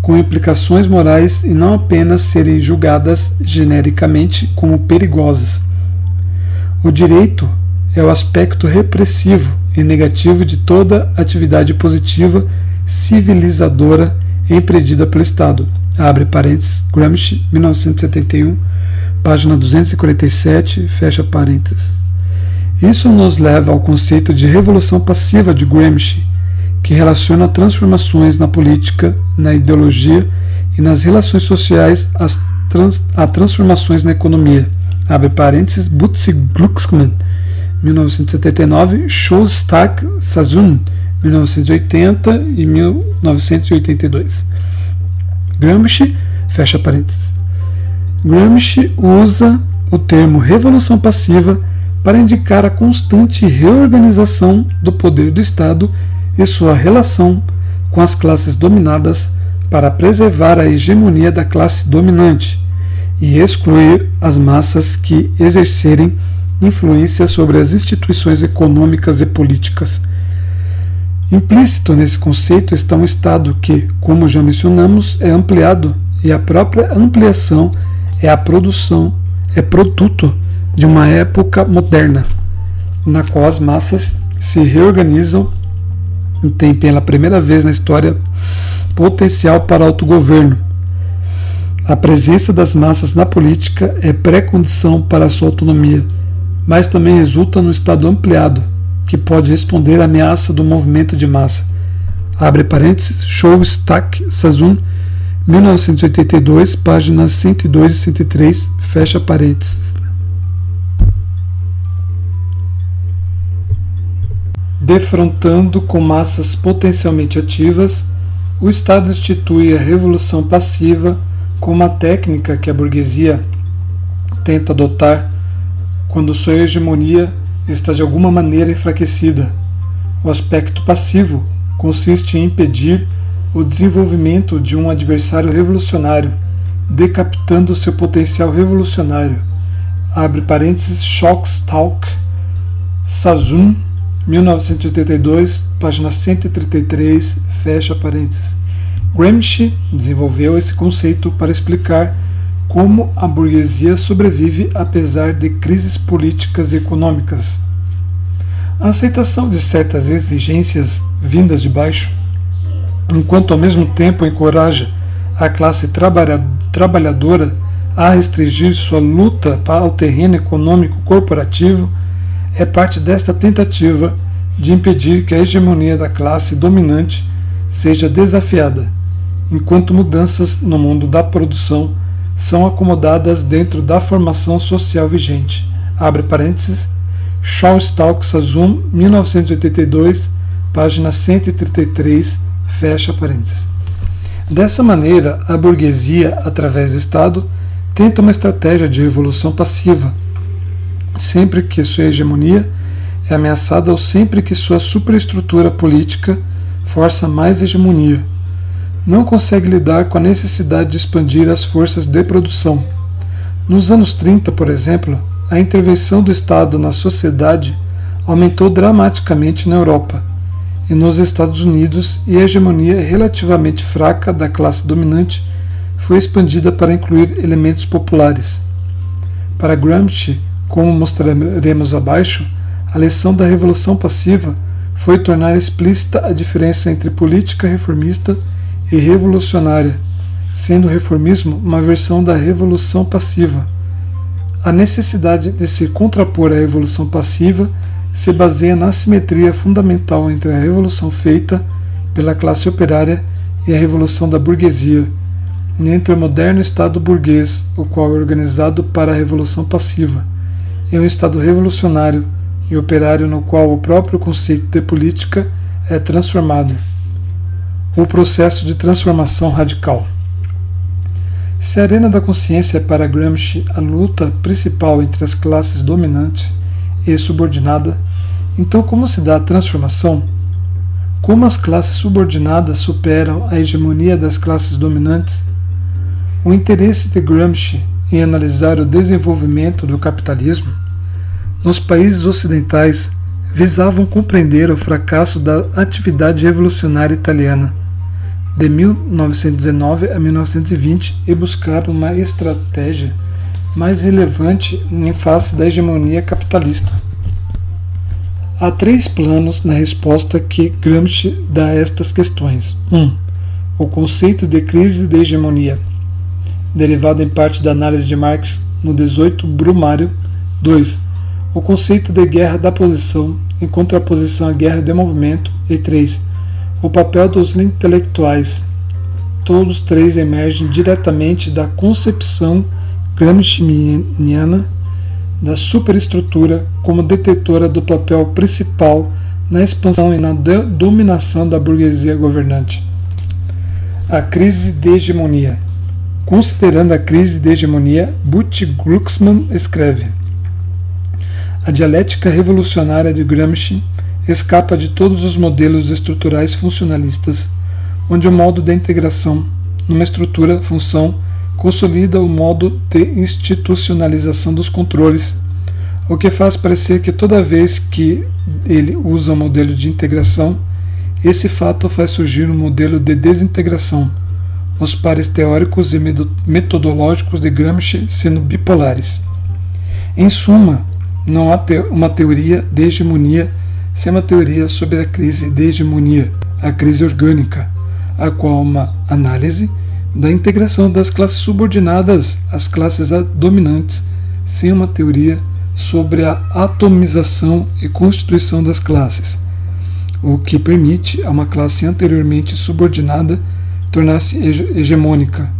[SPEAKER 1] com implicações morais e não apenas serem julgadas genericamente como perigosas. O direito é o aspecto repressivo e negativo de toda atividade positiva civilizadora empreendida pelo Estado. abre parênteses, Gramsci, 1971, página 247, fecha parênteses. Isso nos leva ao conceito de revolução passiva de Gramsci, que relaciona transformações na política, na ideologia e nas relações sociais às trans, a transformações na economia. Abre parênteses, Butzi Glucksmann, 1979, Shostak Sazun, 1980 e 1982. Gramsci, fecha parênteses. Gramsci usa o termo revolução passiva para indicar a constante reorganização do poder do Estado e sua relação com as classes dominadas para preservar a hegemonia da classe dominante e excluir as massas que exercerem influência sobre as instituições econômicas e políticas. Implícito nesse conceito está um Estado que, como já mencionamos, é ampliado e a própria ampliação é a produção, é produto de uma época moderna, na qual as massas se reorganizam e têm pela primeira vez na história potencial para autogoverno. A presença das massas na política é pré-condição para sua autonomia, mas também resulta no Estado ampliado que pode responder à ameaça do movimento de massa. Abre parênteses, Show Stack Sazun, 1982, páginas 102 e 103, fecha parênteses. Defrontando com massas potencialmente ativas, o Estado institui a revolução passiva como uma técnica que a burguesia tenta adotar quando sua hegemonia está de alguma maneira enfraquecida. O aspecto passivo consiste em impedir o desenvolvimento de um adversário revolucionário, decapitando seu potencial revolucionário. Abre parênteses, Schockstalk, Sazun, 1982, página 133, fecha parênteses. Gramsci desenvolveu esse conceito para explicar como a burguesia sobrevive apesar de crises políticas e econômicas. A aceitação de certas exigências vindas de baixo, enquanto ao mesmo tempo encoraja a classe trabalhadora a restringir sua luta ao terreno econômico corporativo, é parte desta tentativa de impedir que a hegemonia da classe dominante seja desafiada, enquanto mudanças no mundo da produção são acomodadas dentro da formação social vigente. Abre parênteses, Shaw Stalk Sazum, 1982, página 133, fecha parênteses. Dessa maneira, a burguesia, através do Estado, tenta uma estratégia de revolução passiva, sempre que sua hegemonia é ameaçada ou sempre que sua superestrutura política força mais hegemonia não consegue lidar com a necessidade de expandir as forças de produção. Nos anos 30, por exemplo, a intervenção do Estado na sociedade aumentou dramaticamente na Europa e nos Estados Unidos, e a hegemonia relativamente fraca da classe dominante foi expandida para incluir elementos populares. Para Gramsci, como mostraremos abaixo, a lição da Revolução Passiva foi tornar explícita a diferença entre política reformista e revolucionária, sendo o reformismo uma versão da revolução passiva. A necessidade de se contrapor à revolução passiva se baseia na simetria fundamental entre a revolução feita pela classe operária e a revolução da burguesia, e entre o moderno Estado burguês, o qual é organizado para a revolução passiva, e um Estado revolucionário e operário no qual o próprio conceito de política é transformado o processo de transformação radical. Se a arena da consciência é para Gramsci a luta principal entre as classes dominantes e subordinada, então como se dá a transformação? Como as classes subordinadas superam a hegemonia das classes dominantes? O interesse de Gramsci em analisar o desenvolvimento do capitalismo nos países ocidentais visavam compreender o fracasso da atividade revolucionária italiana de 1919 a 1920 e buscar uma estratégia mais relevante em face da hegemonia capitalista. Há três planos na resposta que Gramsci dá a estas questões. 1. Um, o conceito de crise de hegemonia, derivado em parte da análise de Marx no 18 Brumário. 2. O conceito de guerra da posição, em contraposição à guerra de movimento. E 3. O papel dos intelectuais. Todos três emergem diretamente da concepção gramsciana da superestrutura como detetora do papel principal na expansão e na dominação da burguesia governante. A crise de hegemonia. Considerando a crise de hegemonia, Butch Glucksmann escreve: A dialética revolucionária de Gramsci escapa de todos os modelos estruturais funcionalistas, onde o modo de integração numa estrutura-função consolida o modo de institucionalização dos controles, o que faz parecer que toda vez que ele usa o um modelo de integração, esse fato faz surgir um modelo de desintegração, os pares teóricos e metodológicos de Gramsci sendo bipolares. Em suma, não há uma teoria de hegemonia sem uma teoria sobre a crise de hegemonia, a crise orgânica, a qual uma análise da integração das classes subordinadas às classes dominantes, sem uma teoria sobre a atomização e constituição das classes, o que permite a uma classe anteriormente subordinada tornar-se hegemônica.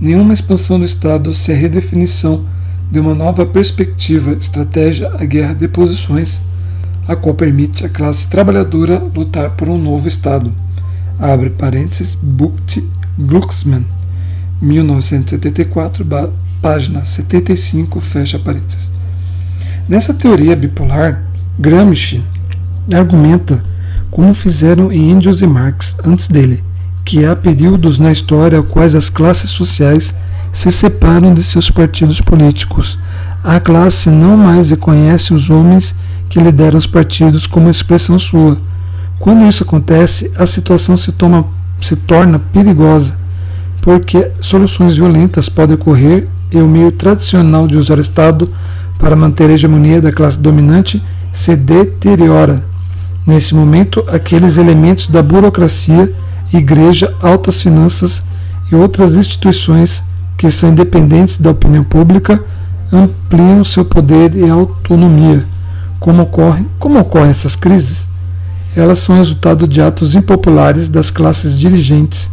[SPEAKER 1] Nenhuma expansão do Estado se a redefinição de uma nova perspectiva, estratégia, a guerra de posições, a qual permite à classe trabalhadora lutar por um novo Estado. Abre parênteses, Bucht Glucksmann, 1974, página 75, fecha parênteses. Nessa teoria bipolar, Gramsci argumenta, como fizeram Engels e Marx antes dele, que há períodos na história quais as classes sociais se separam de seus partidos políticos. A classe não mais reconhece os homens que lideram os partidos como expressão sua. Quando isso acontece, a situação se toma se torna perigosa, porque soluções violentas podem ocorrer e o meio tradicional de usar o Estado para manter a hegemonia da classe dominante se deteriora. Nesse momento, aqueles elementos da burocracia, igreja, altas finanças e outras instituições que são independentes da opinião pública ampliam seu poder e autonomia. Como ocorrem, como ocorrem essas crises? elas são resultado de atos impopulares das classes dirigentes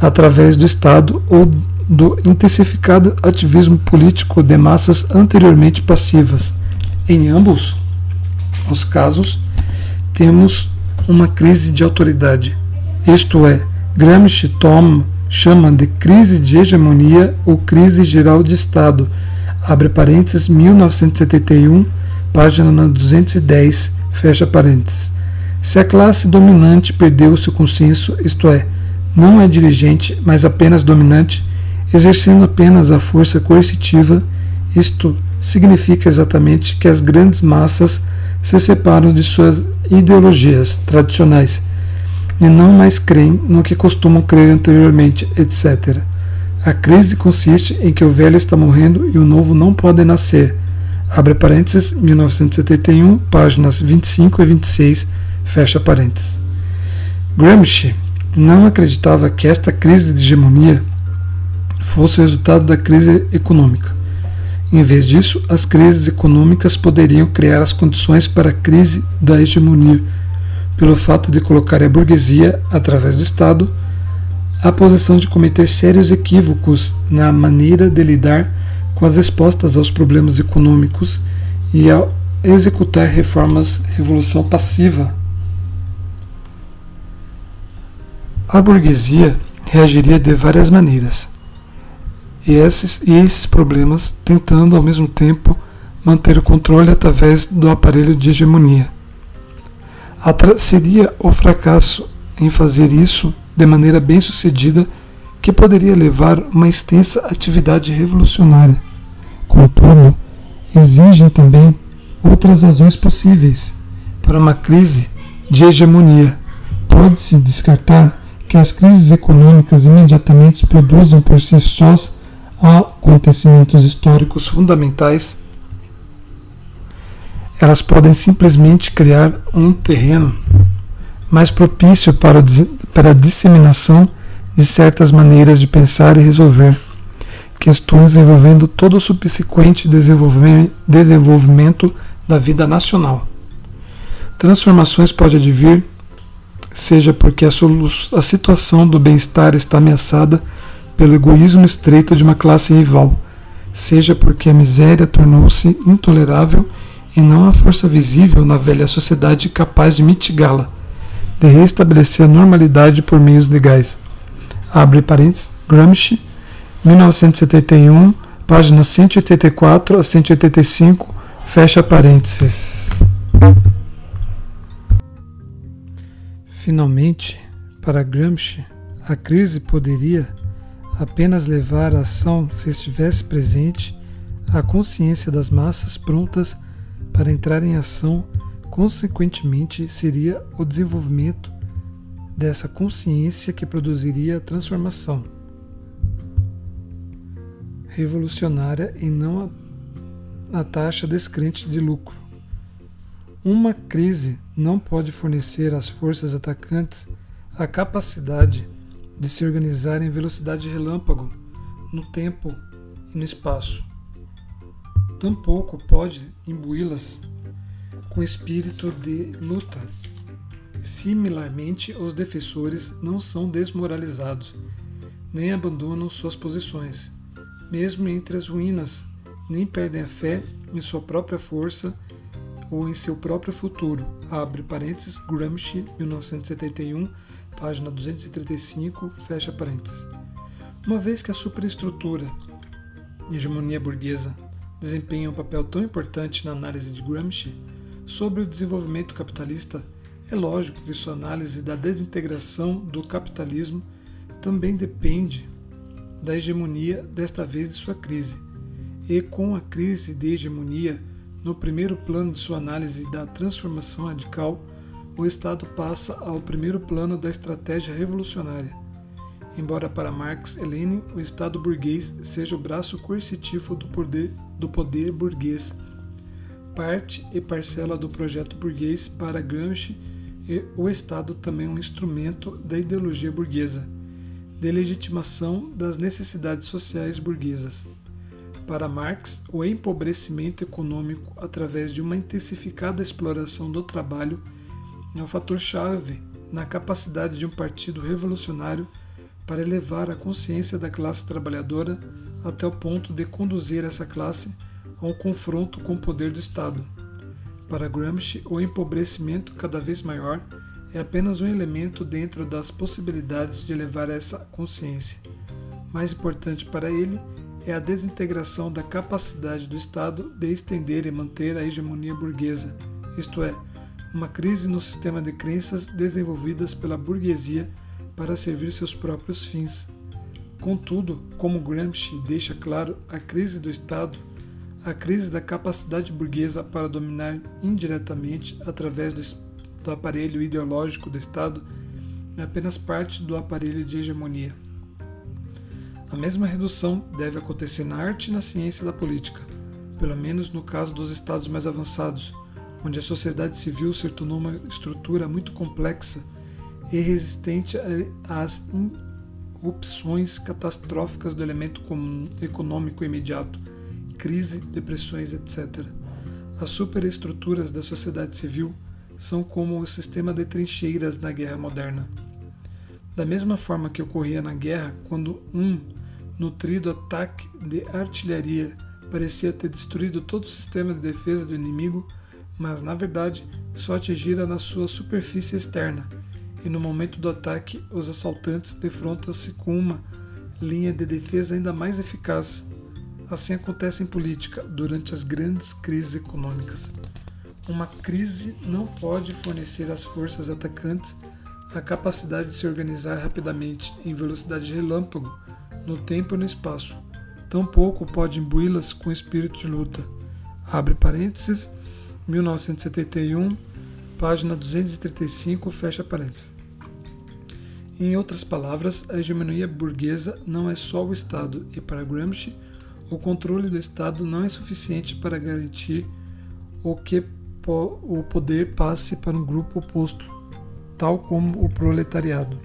[SPEAKER 1] através do Estado ou do intensificado ativismo político de massas anteriormente passivas. Em ambos os casos, temos uma crise de autoridade, isto é, Gramsci toma, chama de crise de hegemonia ou crise geral de Estado, abre parênteses, 1971, página 210, fecha parênteses. Se a classe dominante perdeu seu consenso, isto é, não é dirigente, mas apenas dominante, exercendo apenas a força coercitiva, isto significa exatamente que as grandes massas se separam de suas ideologias tradicionais e não mais creem no que costumam crer anteriormente, etc. A crise consiste em que o velho está morrendo e o novo não pode nascer. Abre parênteses, 1971, páginas 25 e 26 Fecha parênteses. Gramsci não acreditava que esta crise de hegemonia fosse o resultado da crise econômica. Em vez disso, as crises econômicas poderiam criar as condições para a crise da hegemonia, pelo fato de colocar a burguesia, através do Estado, à posição de cometer sérios equívocos na maneira de lidar com as respostas aos problemas econômicos e ao executar reformas revolução passiva A burguesia reagiria de várias maneiras, e esses, e esses problemas tentando ao mesmo tempo manter o controle através do aparelho de hegemonia. Seria o fracasso em fazer isso de maneira bem sucedida que poderia levar uma extensa atividade revolucionária. Contudo, exigem também outras razões possíveis para uma crise de hegemonia. Pode-se descartar que as crises econômicas imediatamente produzam por si sós acontecimentos históricos fundamentais, elas podem simplesmente criar um terreno mais propício para, para a disseminação de certas maneiras de pensar e resolver questões envolvendo todo o subsequente desenvolvimento da vida nacional. Transformações pode advir, seja porque a, a situação do bem-estar está ameaçada pelo egoísmo estreito de uma classe rival, seja porque a miséria tornou-se intolerável e não há força visível na velha sociedade capaz de mitigá-la, de restabelecer a normalidade por meios legais. Abre parênteses, Gramsci, 1971, páginas 184 a 185, fecha parênteses. Finalmente, para Gramsci, a crise poderia apenas levar a ação se estivesse presente a consciência das massas prontas para entrar em ação, consequentemente, seria o desenvolvimento dessa consciência que produziria a transformação revolucionária e não a, a taxa descrente de lucro. Uma crise não pode fornecer às forças atacantes a capacidade de se organizar em velocidade relâmpago no tempo e no espaço tampouco pode imbuí-las com espírito de luta. Similarmente, os defensores não são desmoralizados, nem abandonam suas posições, mesmo entre as ruínas, nem perdem a fé em sua própria força ou em seu próprio futuro. Abre parênteses, Gramsci, 1971, página 235, fecha parênteses. Uma vez que a superestrutura, hegemonia burguesa, desempenha um papel tão importante na análise de Gramsci sobre o desenvolvimento capitalista, é lógico que sua análise da desintegração do capitalismo também depende da hegemonia, desta vez de sua crise. E com a crise de hegemonia no primeiro plano de sua análise da transformação radical, o Estado passa ao primeiro plano da estratégia revolucionária. Embora para Marx e Lenin o Estado burguês seja o braço coercitivo do poder do poder burguês, parte e parcela do projeto burguês para Gramsci e o Estado também um instrumento da ideologia burguesa, de legitimação das necessidades sociais burguesas. Para Marx, o empobrecimento econômico através de uma intensificada exploração do trabalho é um fator-chave na capacidade de um partido revolucionário para elevar a consciência da classe trabalhadora até o ponto de conduzir essa classe a um confronto com o poder do Estado. Para Gramsci, o empobrecimento cada vez maior é apenas um elemento dentro das possibilidades de elevar essa consciência. Mais importante para ele é a desintegração da capacidade do Estado de estender e manter a hegemonia burguesa, isto é, uma crise no sistema de crenças desenvolvidas pela burguesia para servir seus próprios fins. Contudo, como Gramsci deixa claro, a crise do Estado, a crise da capacidade burguesa para dominar indiretamente através do, aparelho ideológico do Estado, é apenas parte do aparelho de hegemonia. A mesma redução deve acontecer na arte e na ciência da política, pelo menos no caso dos estados mais avançados, onde a sociedade civil se tornou uma estrutura muito complexa e resistente às opções catastróficas do elemento econômico imediato, crise, depressões, etc. As superestruturas da sociedade civil são como o sistema de trincheiras na guerra moderna. Da mesma forma que ocorria na guerra, quando um nutrido ataque de artilharia parecia ter destruído todo o sistema de defesa do inimigo, mas na verdade só atingira na sua superfície externa e no momento do ataque os assaltantes defrontam-se com uma linha de defesa ainda mais eficaz. Assim acontece em política durante as grandes crises econômicas. Uma crise não pode fornecer às forças atacantes a capacidade de se organizar rapidamente em velocidade relâmpago no tempo e no espaço. Tampouco pode imbuí-las com espírito de luta. Abre parênteses, 1971, página 235, fecha parênteses. Em outras palavras, a hegemonia burguesa não é só o Estado, e para Gramsci, o controle do Estado não é suficiente para garantir o que o poder passe para um grupo oposto, tal como o proletariado.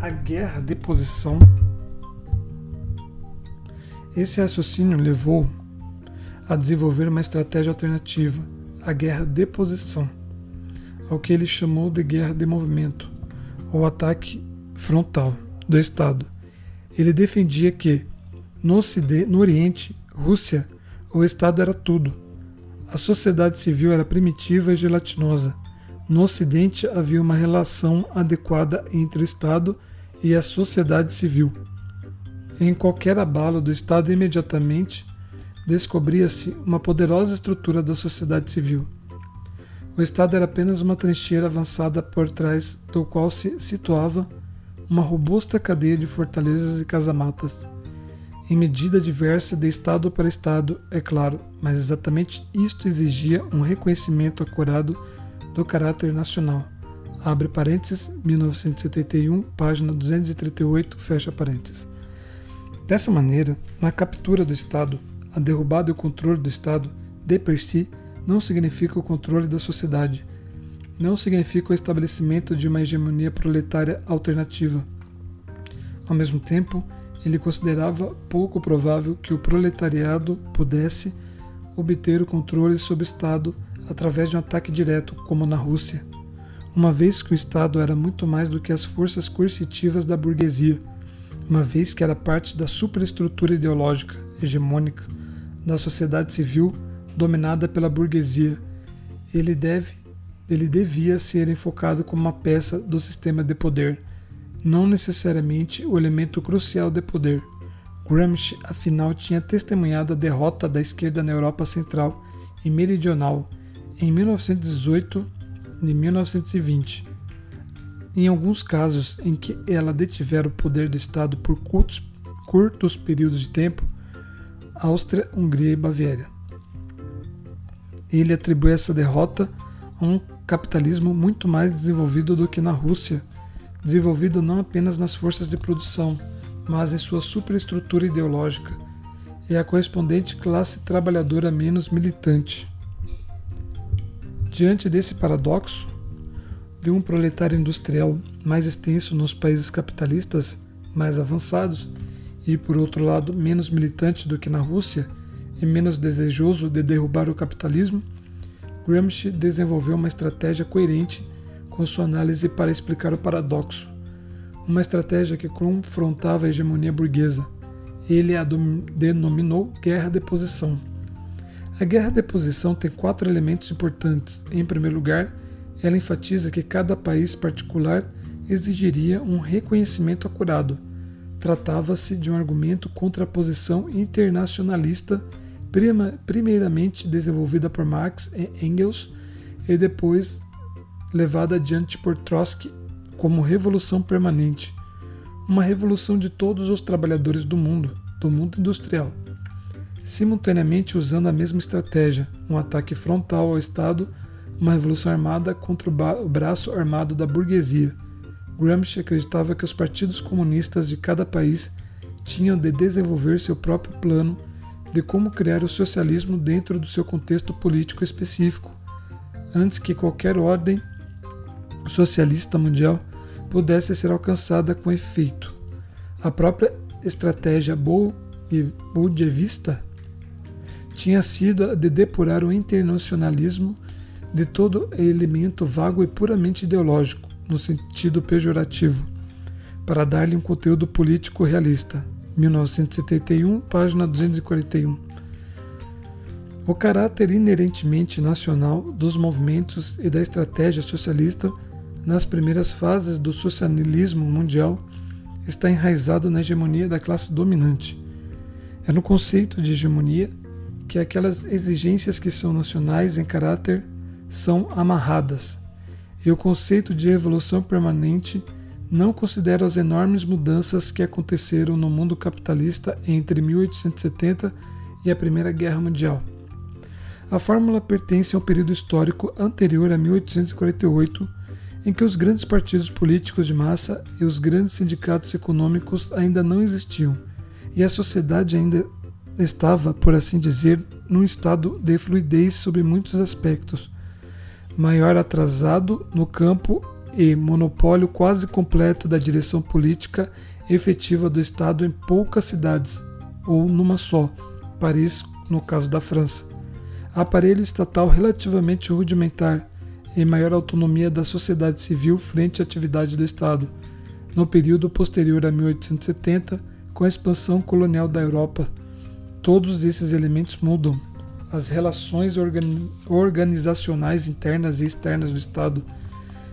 [SPEAKER 1] a guerra de posição. Esse raciocínio levou a desenvolver uma estratégia alternativa, a guerra de posição, ao que ele chamou de guerra de movimento, ou ataque frontal do Estado. Ele defendia que, no, Ocidente, no Oriente, Rússia, o Estado era tudo. A sociedade civil era primitiva e gelatinosa. No Ocidente havia uma relação adequada entre o Estado e a sociedade civil. Em qualquer abalo do Estado, imediatamente descobria-se uma poderosa estrutura da sociedade civil. O Estado era apenas uma trincheira avançada por trás do qual se situava uma robusta cadeia de fortalezas e casamatas. Em medida diversa de Estado para Estado, é claro, mas exatamente isto exigia um reconhecimento acurado do caráter nacional. Abre parênteses, 1971, página 238, fecha parênteses. Dessa maneira, na captura do Estado, a derrubada e o controle do Estado, de per si, não significa o controle da sociedade, não significa o estabelecimento de uma hegemonia proletária alternativa. Ao mesmo tempo, ele considerava pouco provável que o proletariado pudesse obter o controle sobre o Estado através de um ataque direto, como na Rússia, uma vez que o Estado era muito mais do que as forças coercitivas da burguesia, uma vez que era parte da superestrutura ideológica hegemônica da sociedade civil dominada pela burguesia. Ele deve ele devia ser enfocado como uma peça do sistema de poder, não necessariamente o elemento crucial de poder. Gramsci, afinal, tinha testemunhado a derrota da esquerda na Europa Central e Meridional em 1918 e 1920. Em alguns casos em que ela detivera o poder do Estado por curtos, curtos períodos de tempo, Áustria, Hungria e Baviera. Ele atribui essa derrota a um capitalismo muito mais desenvolvido do que na Rússia, desenvolvido não apenas nas forças de produção, mas em sua superestrutura ideológica e a correspondente classe trabalhadora menos militante. Diante desse paradoxo, de um proletário industrial mais extenso nos países capitalistas mais avançados e, por outro lado, menos militante do que na Rússia e menos desejoso de derrubar o capitalismo, Gramsci desenvolveu uma estratégia coerente com sua análise para explicar o paradoxo. Uma estratégia que confrontava a hegemonia burguesa. Ele a denominou guerra de posição. A guerra de posição tem quatro elementos importantes. Em primeiro lugar, ela enfatiza que cada país particular exigiria um reconhecimento acurado. Tratava-se de um argumento contra a posição internacionalista primeiramente desenvolvida por Marx e Engels e depois levada adiante por Trotsky como revolução permanente, uma revolução de todos os trabalhadores do mundo, do mundo industrial, simultaneamente usando a mesma estratégia, um ataque frontal ao Estado, uma revolução armada contra o braço armado da burguesia. Gramsci acreditava que os partidos comunistas de cada país tinham de desenvolver seu próprio plano de como criar o socialismo dentro do seu contexto político específico, antes que qualquer ordem socialista mundial pudesse ser alcançada com efeito. A própria estratégia bolchevista tinha sido a de depurar o internacionalismo de todo elemento vago e puramente ideológico, no sentido pejorativo, para dar-lhe um conteúdo político realista. 1971, página 241. O caráter inerentemente nacional dos movimentos e da estratégia socialista nas primeiras fases do socialismo mundial está enraizado na hegemonia da classe dominante. É no conceito de hegemonia que aquelas exigências que são nacionais em caráter são amarradas, e o conceito de revolução permanente não considera as enormes mudanças que aconteceram no mundo capitalista entre 1870 e a Primeira Guerra Mundial. A fórmula pertence a um período histórico anterior a 1848, em que os grandes partidos políticos de massa e os grandes sindicatos econômicos ainda não existiam, e a sociedade ainda estava, por assim dizer, num estado de fluidez sobre muitos aspectos, maior atrasado no campo e monopólio quase completo da direção política efetiva do Estado em poucas cidades, ou numa só, Paris, no caso da França. Aparelho estatal relativamente rudimentar e maior autonomia da sociedade civil frente à atividade do Estado, no período posterior a 1870, com a expansão colonial da Europa. Todos esses elementos mudam. As relações organizacionais internas e externas do Estado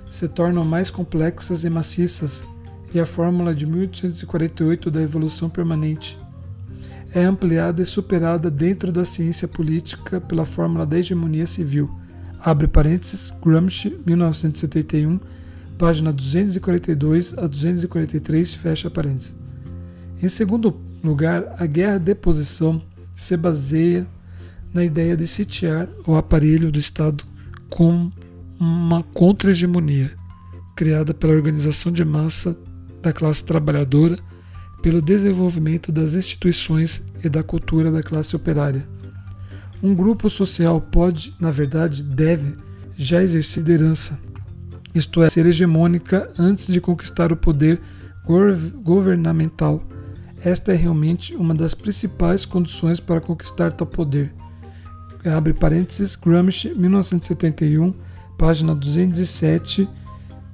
[SPEAKER 1] se tornam mais complexas e maciças, e a fórmula de 1848 da evolução permanente é ampliada e superada dentro da ciência política pela fórmula da hegemonia civil. Abre parênteses, Gramsci, 1971, página 242 a 243, fecha parênteses. Em segundo lugar, a guerra de posição se baseia na ideia de sitiar o aparelho do Estado com uma contra-hegemonia criada pela organização de massa da classe trabalhadora, pelo desenvolvimento das instituições e da cultura da classe operária. Um grupo social pode, na verdade, deve já exercer liderança, isto é, ser hegemônica antes de conquistar o poder governamental. Esta é realmente uma das principais condições para conquistar tal poder. Abre parênteses, Gramsci, 1971, página 207,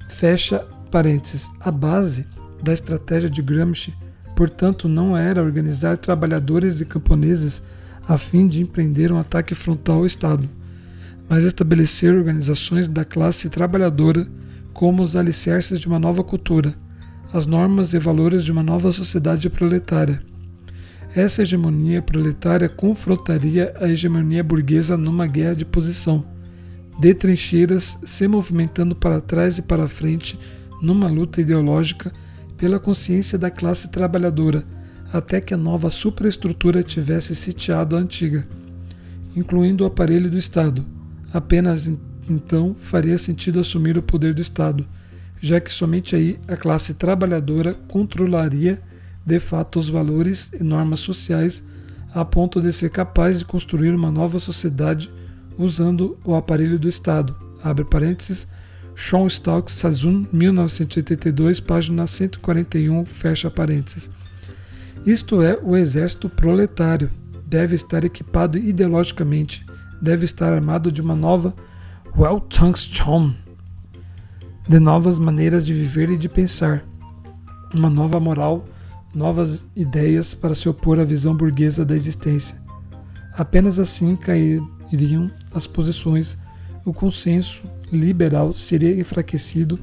[SPEAKER 1] fecha parênteses. A base da estratégia de Gramsci, portanto, não era organizar trabalhadores e camponeses a fim de empreender um ataque frontal ao Estado, mas estabelecer organizações da classe trabalhadora como os alicerces de uma nova cultura, as normas e valores de uma nova sociedade proletária. Essa hegemonia proletária confrontaria a hegemonia burguesa numa guerra de posição de trincheiras se movimentando para trás e para frente numa luta ideológica pela consciência da classe trabalhadora, até que a nova superestrutura tivesse sitiado a antiga, incluindo o aparelho do Estado. Apenas então faria sentido assumir o poder do Estado, já que somente aí a classe trabalhadora controlaria de fato os valores e normas sociais a ponto de ser capaz de construir uma nova sociedade usando o aparelho do Estado. Abre parênteses, Sean Stalk Sazun, 1982, página 141, fecha parênteses. Isto é, o exército proletário. Deve estar equipado ideologicamente, deve estar armado de uma nova Weltanschauung, de novas maneiras de viver e de pensar, uma nova moral, novas ideias para se opor à visão burguesa da existência. Apenas assim cairiam as posições, o consenso liberal seria enfraquecido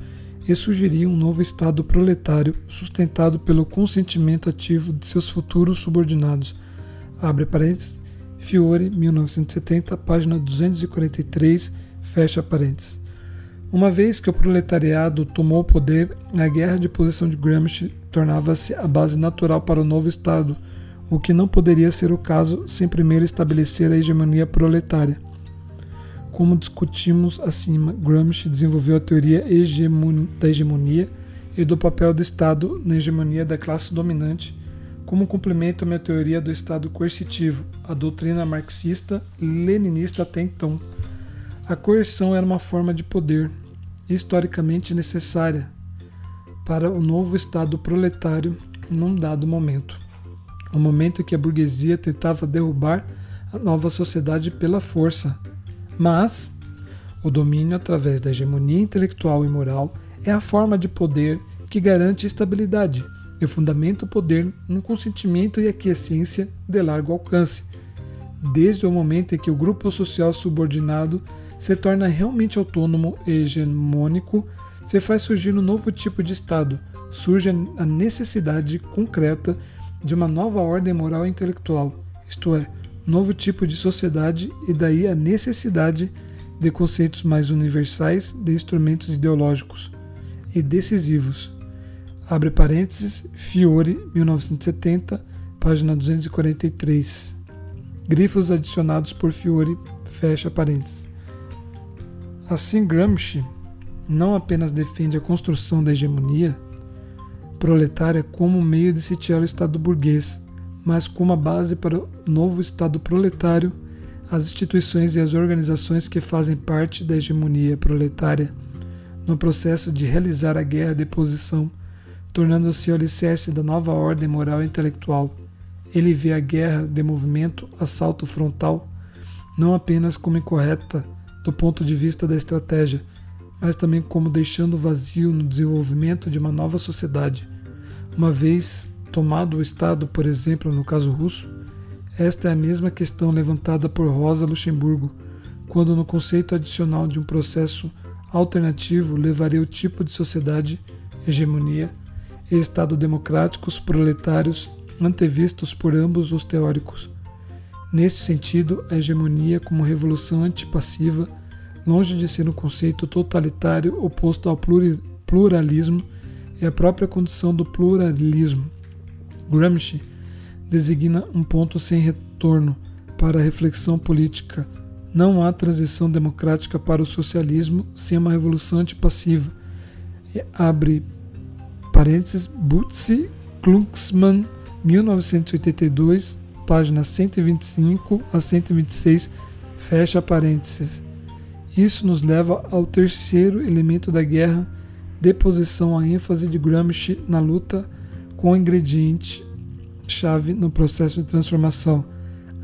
[SPEAKER 1] e surgiria um novo Estado proletário sustentado pelo consentimento ativo de seus futuros subordinados. Abre parênteses, Fiore, 1970, página 243, fecha parênteses. Uma vez que o proletariado tomou o poder, a guerra de posição de Gramsci tornava-se a base natural para o novo Estado, o que não poderia ser o caso sem primeiro estabelecer a hegemonia proletária. Como discutimos acima, Gramsci desenvolveu a teoria da hegemonia e do papel do Estado na hegemonia da classe dominante, como complemento à minha teoria do Estado coercitivo, a doutrina marxista-leninista até então. A coerção era uma forma de poder, historicamente necessária, para o novo Estado proletário num dado momento o momento em que a burguesia tentava derrubar a nova sociedade pela força. Mas o domínio através da hegemonia intelectual e moral é a forma de poder que garante estabilidade e fundamenta o poder no consentimento e aquiescência de largo alcance. Desde o momento em que o grupo social subordinado se torna realmente autônomo e hegemônico, se faz surgir um novo tipo de Estado, surge a necessidade concreta de uma nova ordem moral e intelectual, isto é, novo tipo de sociedade e daí a necessidade de conceitos mais universais de instrumentos ideológicos e decisivos. Abre parênteses, Fiore, 1970, página 243. Grifos adicionados por Fiore, fecha parênteses. Assim, Gramsci não apenas defende a construção da hegemonia, proletária como meio de sitiar o Estado burguês, mas como a base para o novo Estado proletário, as instituições e as organizações que fazem parte da hegemonia proletária. no processo de realizar a guerra de posição, tornando-se o alicerce da nova ordem moral e intelectual. Ele vê a guerra de movimento, assalto frontal, não apenas como incorreta do ponto de vista da estratégia, mas também como deixando vazio no desenvolvimento de uma nova sociedade. Uma vez tomado o Estado, por exemplo, no caso russo, esta é a mesma questão levantada por Rosa Luxemburgo, quando no conceito adicional de um processo alternativo levaria o tipo de sociedade, hegemonia e Estado democráticos proletários antevistos por ambos os teóricos. Neste sentido, a hegemonia como revolução antipassiva, longe de ser um conceito totalitário oposto ao pluralismo, é a própria condição do pluralismo. Gramsci designa um ponto sem retorno para a reflexão política. Não há transição democrática para o socialismo sem uma revolução antipassiva. Abre parênteses, Butzi Klucksmann 1982, páginas 125 a 126, fecha parênteses. Isso nos leva ao terceiro elemento da guerra, deposição à ênfase de Gramsci na luta com o ingrediente chave no processo de transformação.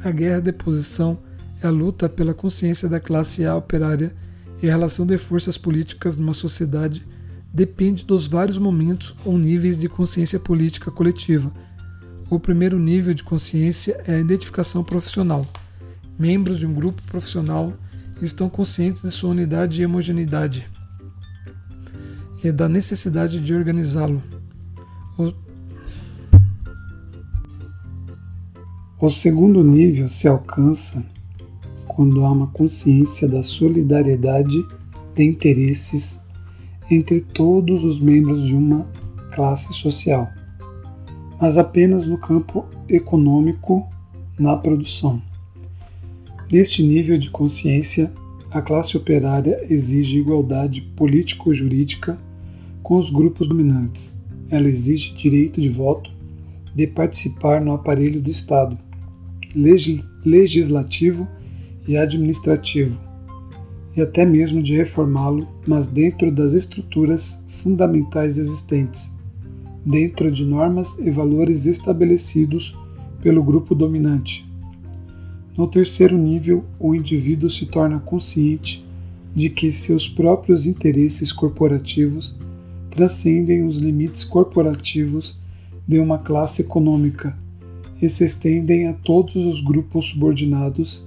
[SPEAKER 1] A guerra de posição é a luta pela consciência da classe A operária e a relação de forças políticas numa sociedade depende dos vários momentos ou níveis de consciência política coletiva o primeiro nível de consciência é a identificação profissional. Membros de um grupo profissional estão conscientes de sua unidade e homogeneidade e da necessidade de organizá-lo. O... o segundo nível se alcança quando há uma consciência da solidariedade de interesses entre todos os membros de uma classe social mas apenas no campo econômico, na produção. Neste nível de consciência, a classe operária exige igualdade político-jurídica com os grupos dominantes. Ela exige direito de voto, de participar no aparelho do Estado, legislativo e administrativo, e até mesmo de reformá-lo, mas dentro das estruturas fundamentais existentes dentro de normas e valores estabelecidos pelo grupo dominante. No terceiro nível, o indivíduo se torna consciente de que seus próprios interesses corporativos transcendem os limites corporativos de uma classe econômica e se estendem a todos os grupos subordinados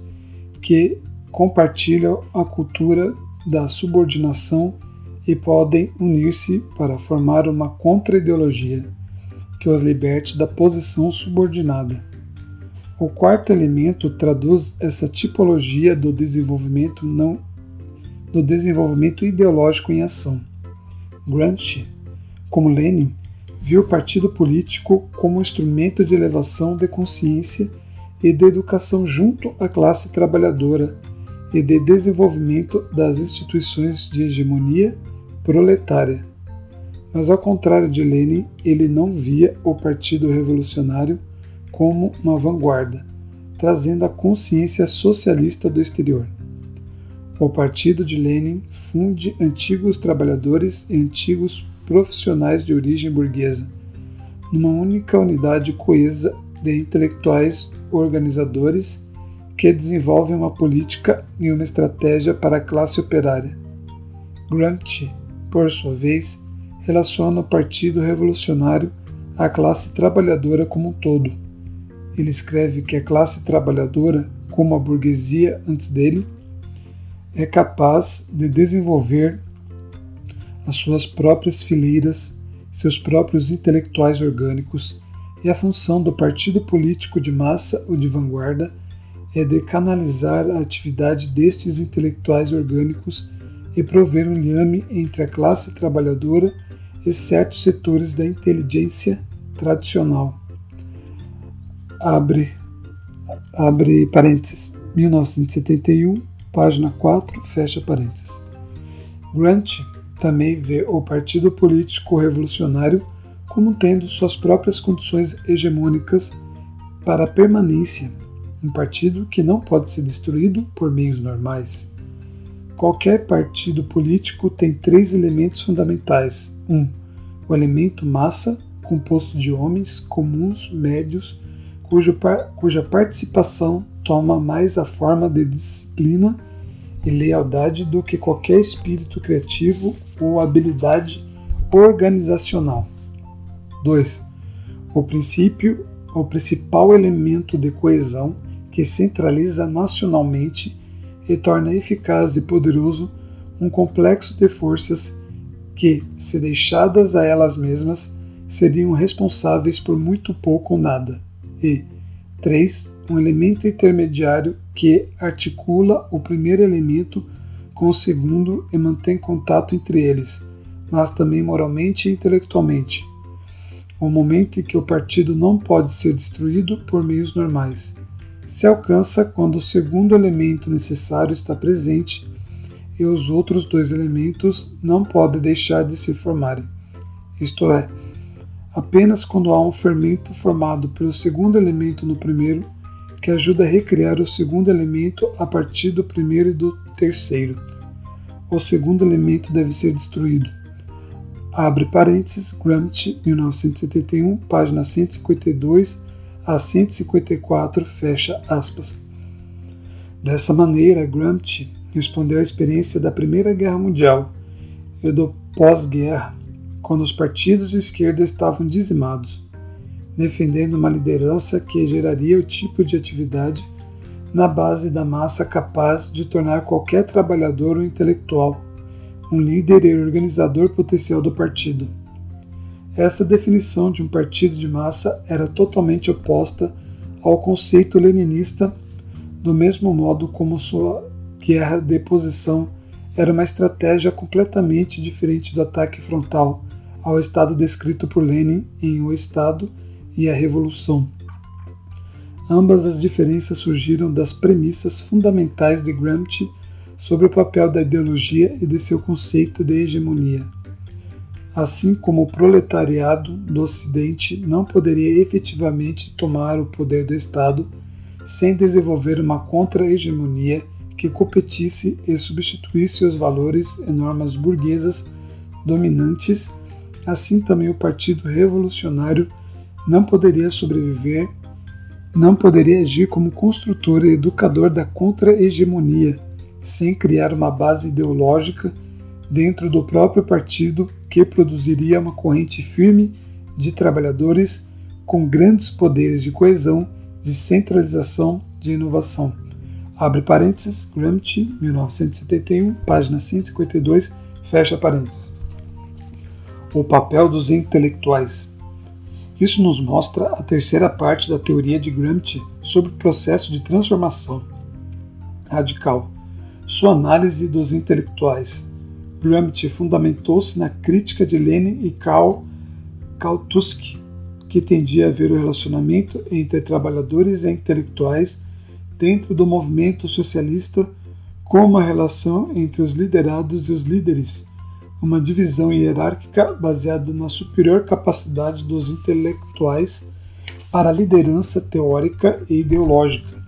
[SPEAKER 1] que compartilham a cultura da subordinação e podem unir-se para formar uma contra-ideologia que os liberte da posição subordinada. O quarto elemento traduz essa tipologia do desenvolvimento não do desenvolvimento ideológico em ação. Gramsci, como Lenin, viu o partido político como instrumento de elevação de consciência e de educação junto à classe trabalhadora e de desenvolvimento das instituições de hegemonia proletária. Mas, ao contrário de Lenin, ele não via o Partido Revolucionário como uma vanguarda, trazendo a consciência socialista do exterior. O partido de Lenin funde antigos trabalhadores e antigos profissionais de origem burguesa, numa única unidade coesa de intelectuais organizadores que desenvolvem uma política e uma estratégia para a classe operária. Gramsci por sua vez, relaciona o Partido Revolucionário à classe trabalhadora como um todo. Ele escreve que a classe trabalhadora, como a burguesia antes dele, é capaz de desenvolver as suas próprias fileiras, seus próprios intelectuais orgânicos, e a função do partido político de massa ou de vanguarda é de canalizar a atividade destes intelectuais orgânicos e prover um liame entre a classe trabalhadora e certos setores da inteligência tradicional. Abre, abre parênteses, 1971, página 4, fecha parênteses. Grant também vê o Partido Político Revolucionário como tendo suas próprias condições hegemônicas para a permanência, um partido que não pode ser destruído por meios normais qualquer partido político tem três elementos fundamentais. 1. Um, o elemento massa, composto de homens comuns médios, cujo, cuja participação toma mais a forma de disciplina e lealdade do que qualquer espírito criativo ou habilidade organizacional. 2. O princípio, o principal elemento de coesão que centraliza nacionalmente e torna eficaz e poderoso um complexo de forças que, se deixadas a elas mesmas, seriam responsáveis por muito pouco ou nada. E 3 um elemento intermediário que articula o primeiro elemento com o segundo e mantém contato entre eles, mas também moralmente e intelectualmente. O momento em que o partido não pode ser destruído por meios normais. Se alcança quando o segundo elemento necessário está presente e os outros dois elementos não podem deixar de se formarem. Isto é, apenas quando há um fermento formado pelo segundo elemento no primeiro que ajuda a recriar o segundo elemento a partir do primeiro e do terceiro. O segundo elemento deve ser destruído. Abre parênteses, Gramsci, 1971, página 152 a 154, fecha aspas. Dessa maneira, Gramsci respondeu à experiência da Primeira Guerra Mundial e do pós-guerra, quando os partidos de esquerda estavam dizimados defendendo uma liderança que geraria o tipo de atividade na base da massa capaz de tornar qualquer trabalhador ou intelectual um líder e organizador potencial do partido. Essa definição de um partido de massa era totalmente oposta ao conceito leninista, do mesmo modo como sua guerra de posição era uma estratégia completamente diferente do ataque frontal ao Estado descrito por Lenin em O Estado e a Revolução. Ambas as diferenças surgiram das premissas fundamentais de Gramsci sobre o papel da ideologia e de seu conceito de hegemonia. Assim como o proletariado do Ocidente não poderia efetivamente tomar o poder do Estado sem desenvolver uma contra-hegemonia que competisse e substituísse os valores e normas burguesas dominantes, assim também o Partido Revolucionário não poderia sobreviver, não poderia agir como construtor e educador da contra-hegemonia, sem criar uma base ideológica dentro do próprio partido que produziria uma corrente firme de trabalhadores com grandes poderes de coesão, de centralização, de inovação. Abre parênteses, Gramsci, 1971, página 152, fecha parênteses. O papel dos intelectuais. Isso nos mostra a terceira parte da teoria de Gramsci sobre o processo de transformação radical, sua análise dos intelectuais. Gramsci fundamentou-se na crítica de Lenin e Karl Kautsky, que tendia a ver o relacionamento entre trabalhadores e intelectuais dentro do movimento socialista como uma relação entre os liderados e os líderes uma divisão hierárquica baseada na superior capacidade dos intelectuais para a liderança teórica e ideológica,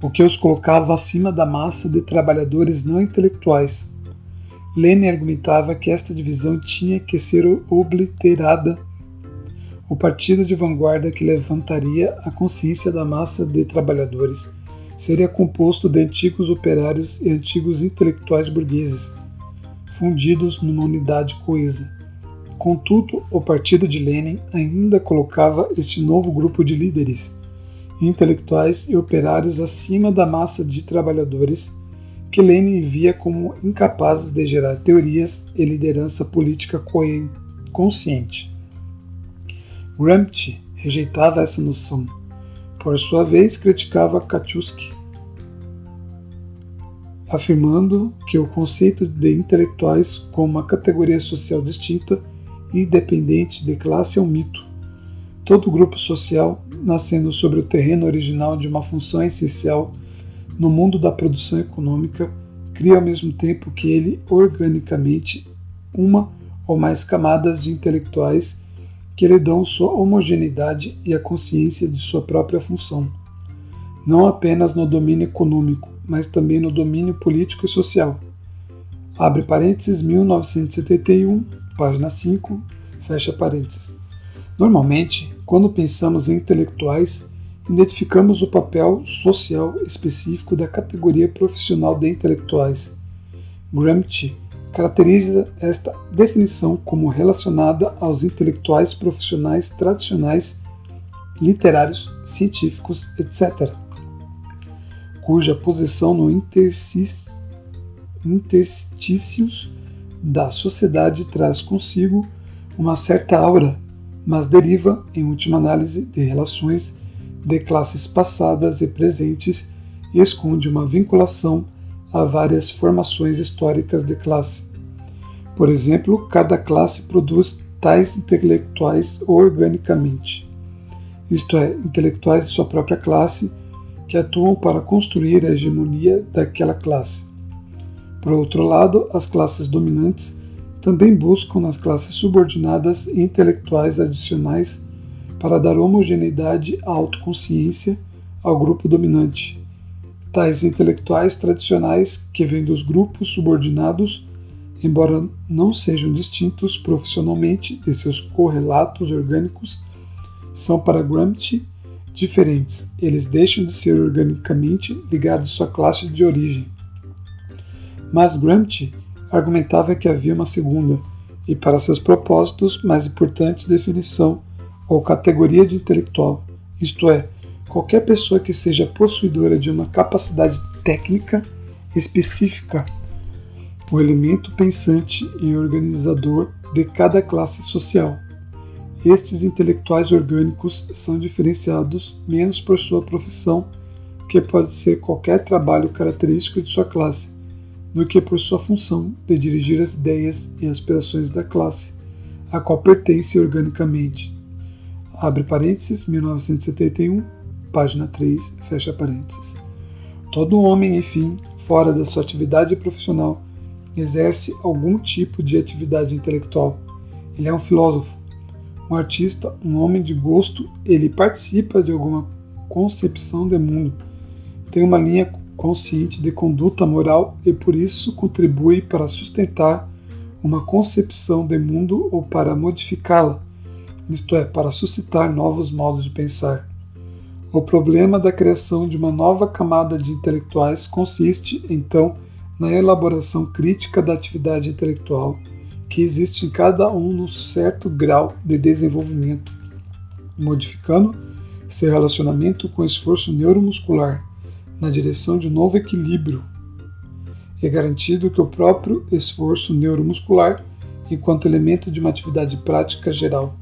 [SPEAKER 1] o que os colocava acima da massa de trabalhadores não intelectuais. Lenin argumentava que esta divisão tinha que ser obliterada. O partido de vanguarda que levantaria a consciência da massa de trabalhadores seria composto de antigos operários e antigos intelectuais burgueses fundidos numa unidade coesa. Contudo, o partido de Lenin ainda colocava este novo grupo de líderes, intelectuais e operários acima da massa de trabalhadores que Lenin via como incapazes de gerar teorias e liderança política consciente. Gramsci rejeitava essa noção. Por sua vez, criticava Kautsky, afirmando que o conceito de intelectuais como uma categoria social distinta e independente de classe é um mito. Todo grupo social, nascendo sobre o terreno original de uma função essencial no mundo da produção econômica, cria ao mesmo tempo que ele organicamente uma ou mais camadas de intelectuais que lhe dão sua homogeneidade e a consciência de sua própria função, não apenas no domínio econômico, mas também no domínio político e social. Abre parênteses 1971, página 5, fecha parênteses. Normalmente, quando pensamos em intelectuais, identificamos o papel social específico da categoria profissional de intelectuais. Gramsci caracteriza esta definição como relacionada aos intelectuais profissionais tradicionais, literários, científicos, etc., cuja posição no interstícios da sociedade traz consigo uma certa aura, mas deriva, em última análise, de relações de classes passadas e presentes e esconde uma vinculação a várias formações históricas de classe. Por exemplo, cada classe produz tais intelectuais organicamente, isto é, intelectuais de sua própria classe que atuam para construir a hegemonia daquela classe. Por outro lado, as classes dominantes também buscam nas classes subordinadas intelectuais adicionais para dar homogeneidade à autoconsciência ao grupo dominante. Tais intelectuais tradicionais que vêm dos grupos subordinados, embora não sejam distintos profissionalmente de seus correlatos orgânicos, são para Gramsci diferentes. Eles deixam de ser organicamente ligados à sua classe de origem. Mas Gramsci argumentava que havia uma segunda, e para seus propósitos, mais importante definição ou categoria de intelectual, isto é, qualquer pessoa que seja possuidora de uma capacidade técnica específica, o elemento pensante e organizador de cada classe social. Estes intelectuais orgânicos são diferenciados menos por sua profissão, que pode ser qualquer trabalho característico de sua classe, do que por sua função de dirigir as ideias e aspirações da classe, a qual pertence organicamente. Abre parênteses, 1971, página 3, fecha parênteses. Todo homem, enfim, fora da sua atividade profissional, exerce algum tipo de atividade intelectual. Ele é um filósofo, um artista, um homem de gosto, ele participa de alguma concepção de mundo, tem uma linha consciente de conduta moral e por isso contribui para sustentar uma concepção de mundo ou para modificá-la, isto é, para suscitar novos modos de pensar. O problema da criação de uma nova camada de intelectuais consiste, então, na elaboração crítica da atividade intelectual que existe em cada um num certo grau de desenvolvimento, modificando seu relacionamento com o esforço neuromuscular na direção de um novo equilíbrio. É garantido que o próprio esforço neuromuscular, enquanto elemento de uma atividade prática geral,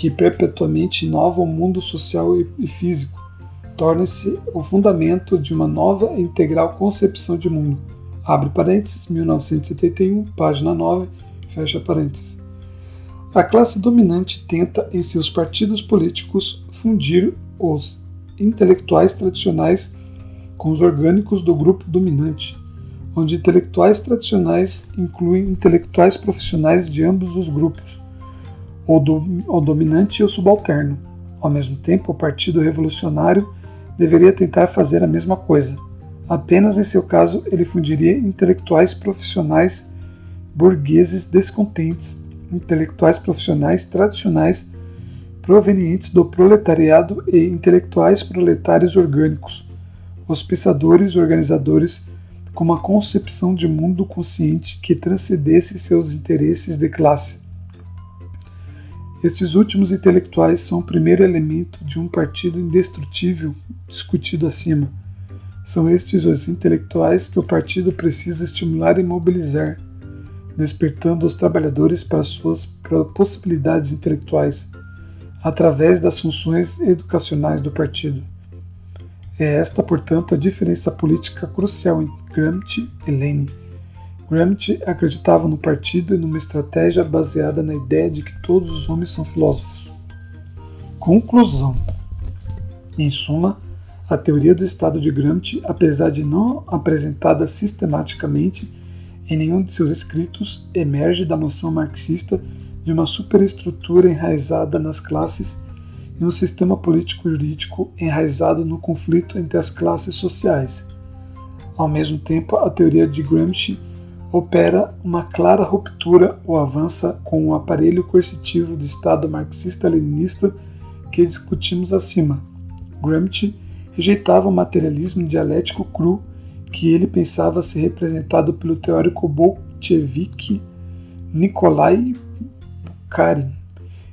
[SPEAKER 1] que perpetuamente inova o mundo social e físico, torne-se o fundamento de uma nova e integral concepção de mundo. Abre parênteses, 1971, página 9, Fecha parênteses. A classe dominante tenta, em seus partidos políticos, fundir os intelectuais tradicionais com os orgânicos do grupo dominante, onde intelectuais tradicionais incluem intelectuais profissionais de ambos os grupos, o, do, dominante e subalterno. Ao mesmo tempo, o Partido Revolucionário deveria tentar fazer a mesma coisa. Apenas em seu caso, ele fundiria intelectuais profissionais burgueses descontentes, intelectuais profissionais tradicionais provenientes do proletariado e intelectuais proletários orgânicos, os pensadores organizadores com uma concepção de mundo consciente que transcendesse seus interesses de classe. Estes últimos intelectuais são o primeiro elemento de um partido indestrutível discutido acima. São estes os intelectuais que o partido precisa estimular e mobilizar despertando os trabalhadores para suas possibilidades intelectuais através das funções educacionais do partido. É esta, portanto, a diferença política crucial entre Gramsci e Lenin. Gramsci acreditava no partido e numa estratégia baseada na ideia de que todos os homens são filósofos. Conclusão: Em suma, a teoria do estado de Gramsci, apesar de não apresentada sistematicamente, em nenhum de seus escritos emerge da noção marxista de uma superestrutura enraizada nas classes e um sistema político-jurídico enraizado no conflito entre as classes sociais. Ao mesmo tempo, a teoria de Gramsci opera uma clara ruptura ou avança com o aparelho coercitivo do Estado marxista-leninista que discutimos acima. Gramsci rejeitava o materialismo dialético cru que ele pensava ser representado pelo teórico bolchevique Nikolai Bukharin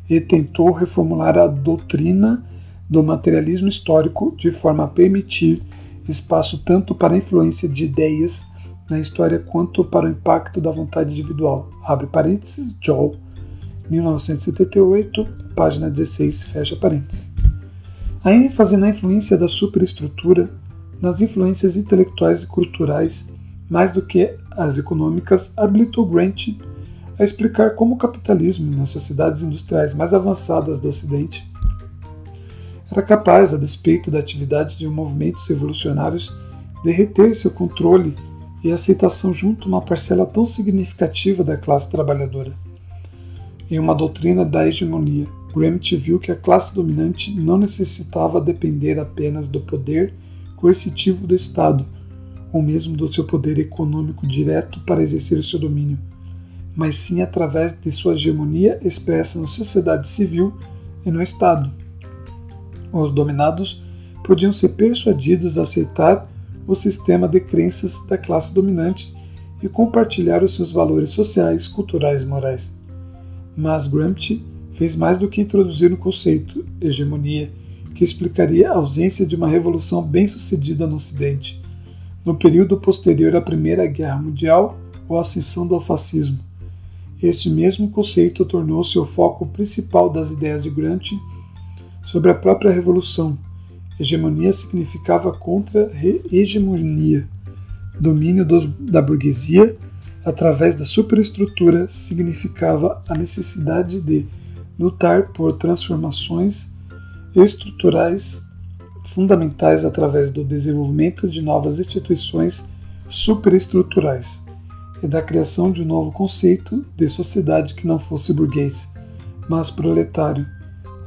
[SPEAKER 1] e tentou reformular a doutrina do materialismo histórico de forma a permitir espaço tanto para a influência de ideias na história quanto para o impacto da vontade individual. Abre parênteses, Joel, 1978, página 16, fecha parênteses. A ênfase na influência da superestrutura, nas influências intelectuais e culturais, mais do que as econômicas, habilitou Grant a explicar como o capitalismo, nas sociedades industriais mais avançadas do Ocidente, era capaz, a despeito da atividade de movimentos revolucionários, de reter seu controle e aceitação junto uma parcela tão significativa da classe trabalhadora. Em uma doutrina da hegemonia, Gramsci viu que a classe dominante não necessitava depender apenas do poder coercitivo do Estado, ou mesmo do seu poder econômico direto para exercer o seu domínio, mas sim através de sua hegemonia expressa na sociedade civil e no Estado. Os dominados podiam ser persuadidos a aceitar o sistema de crenças da classe dominante e compartilhar os seus valores sociais, culturais e morais. Mas Gramsci fez mais do que introduzir um conceito, hegemonia, que explicaria a ausência de uma revolução bem-sucedida no Ocidente, no período posterior à Primeira Guerra Mundial ou à ascensão do fascismo. Este mesmo conceito tornou-se o foco principal das ideias de Gramsci sobre a própria revolução. Hegemonia significava contra-hegemonia. Domínio dos, da burguesia através da superestrutura significava a necessidade de lutar por transformações estruturais fundamentais através do desenvolvimento de novas instituições superestruturais e da criação de um novo conceito de sociedade que não fosse burguês, mas proletário,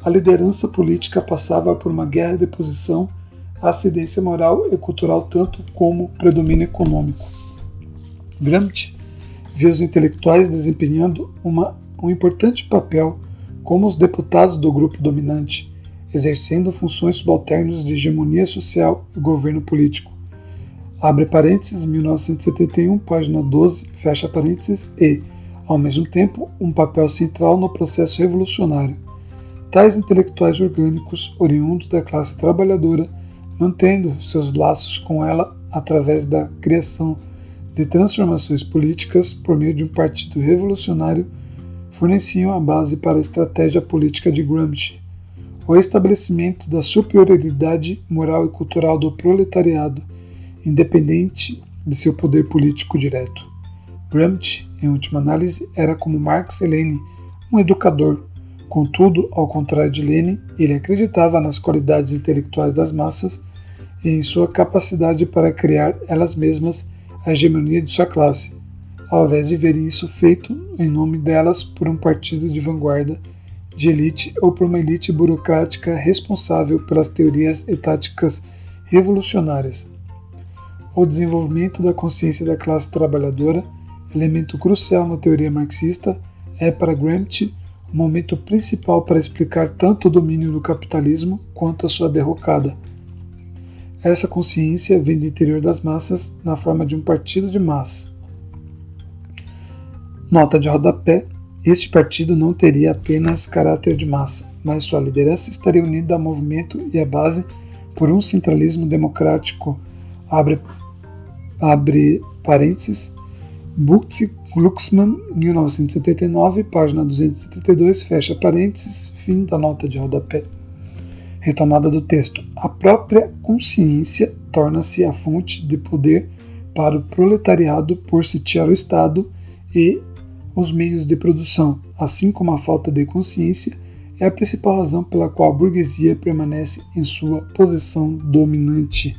[SPEAKER 1] a liderança política passava por uma guerra de posição acidência moral e cultural tanto como predomínio econômico. Gramsci viu os intelectuais desempenhando uma, um importante papel como os deputados do grupo dominante, exercendo funções subalternas de hegemonia social e governo político. Abre parênteses, 1971, página 12, fecha parênteses, e, ao mesmo tempo, um papel central no processo revolucionário tais intelectuais orgânicos oriundos da classe trabalhadora, mantendo seus laços com ela através da criação de transformações políticas por meio de um partido revolucionário, forneciam a base para a estratégia política de Gramsci, o estabelecimento da superioridade moral e cultural do proletariado, independente de seu poder político direto. Gramsci, em última análise, era como Marx e Lenin, um educador, Contudo, ao contrário de Lenin, ele acreditava nas qualidades intelectuais das massas e em sua capacidade para criar elas mesmas a hegemonia de sua classe, ao invés de ver isso feito em nome delas por um partido de vanguarda, de elite ou por uma elite burocrática responsável pelas teorias e táticas revolucionárias. O desenvolvimento da consciência da classe trabalhadora, elemento crucial na teoria marxista, é para Gramsci momento principal para explicar tanto o domínio do capitalismo quanto a sua derrocada. Essa consciência vem do interior das massas na forma de um partido de massa. Nota de rodapé: este partido não teria apenas caráter de massa, mas sua liderança estaria unida ao movimento e à base por um centralismo democrático. Abre, abre parênteses. Glucksmann, 1979, página 232, fecha parênteses, fim da nota de rodapé. Retomada do texto. A própria consciência torna-se a fonte de poder para o proletariado por sitiar o Estado e os meios de produção, assim como a falta de consciência é a principal razão pela qual a burguesia permanece em sua posição dominante.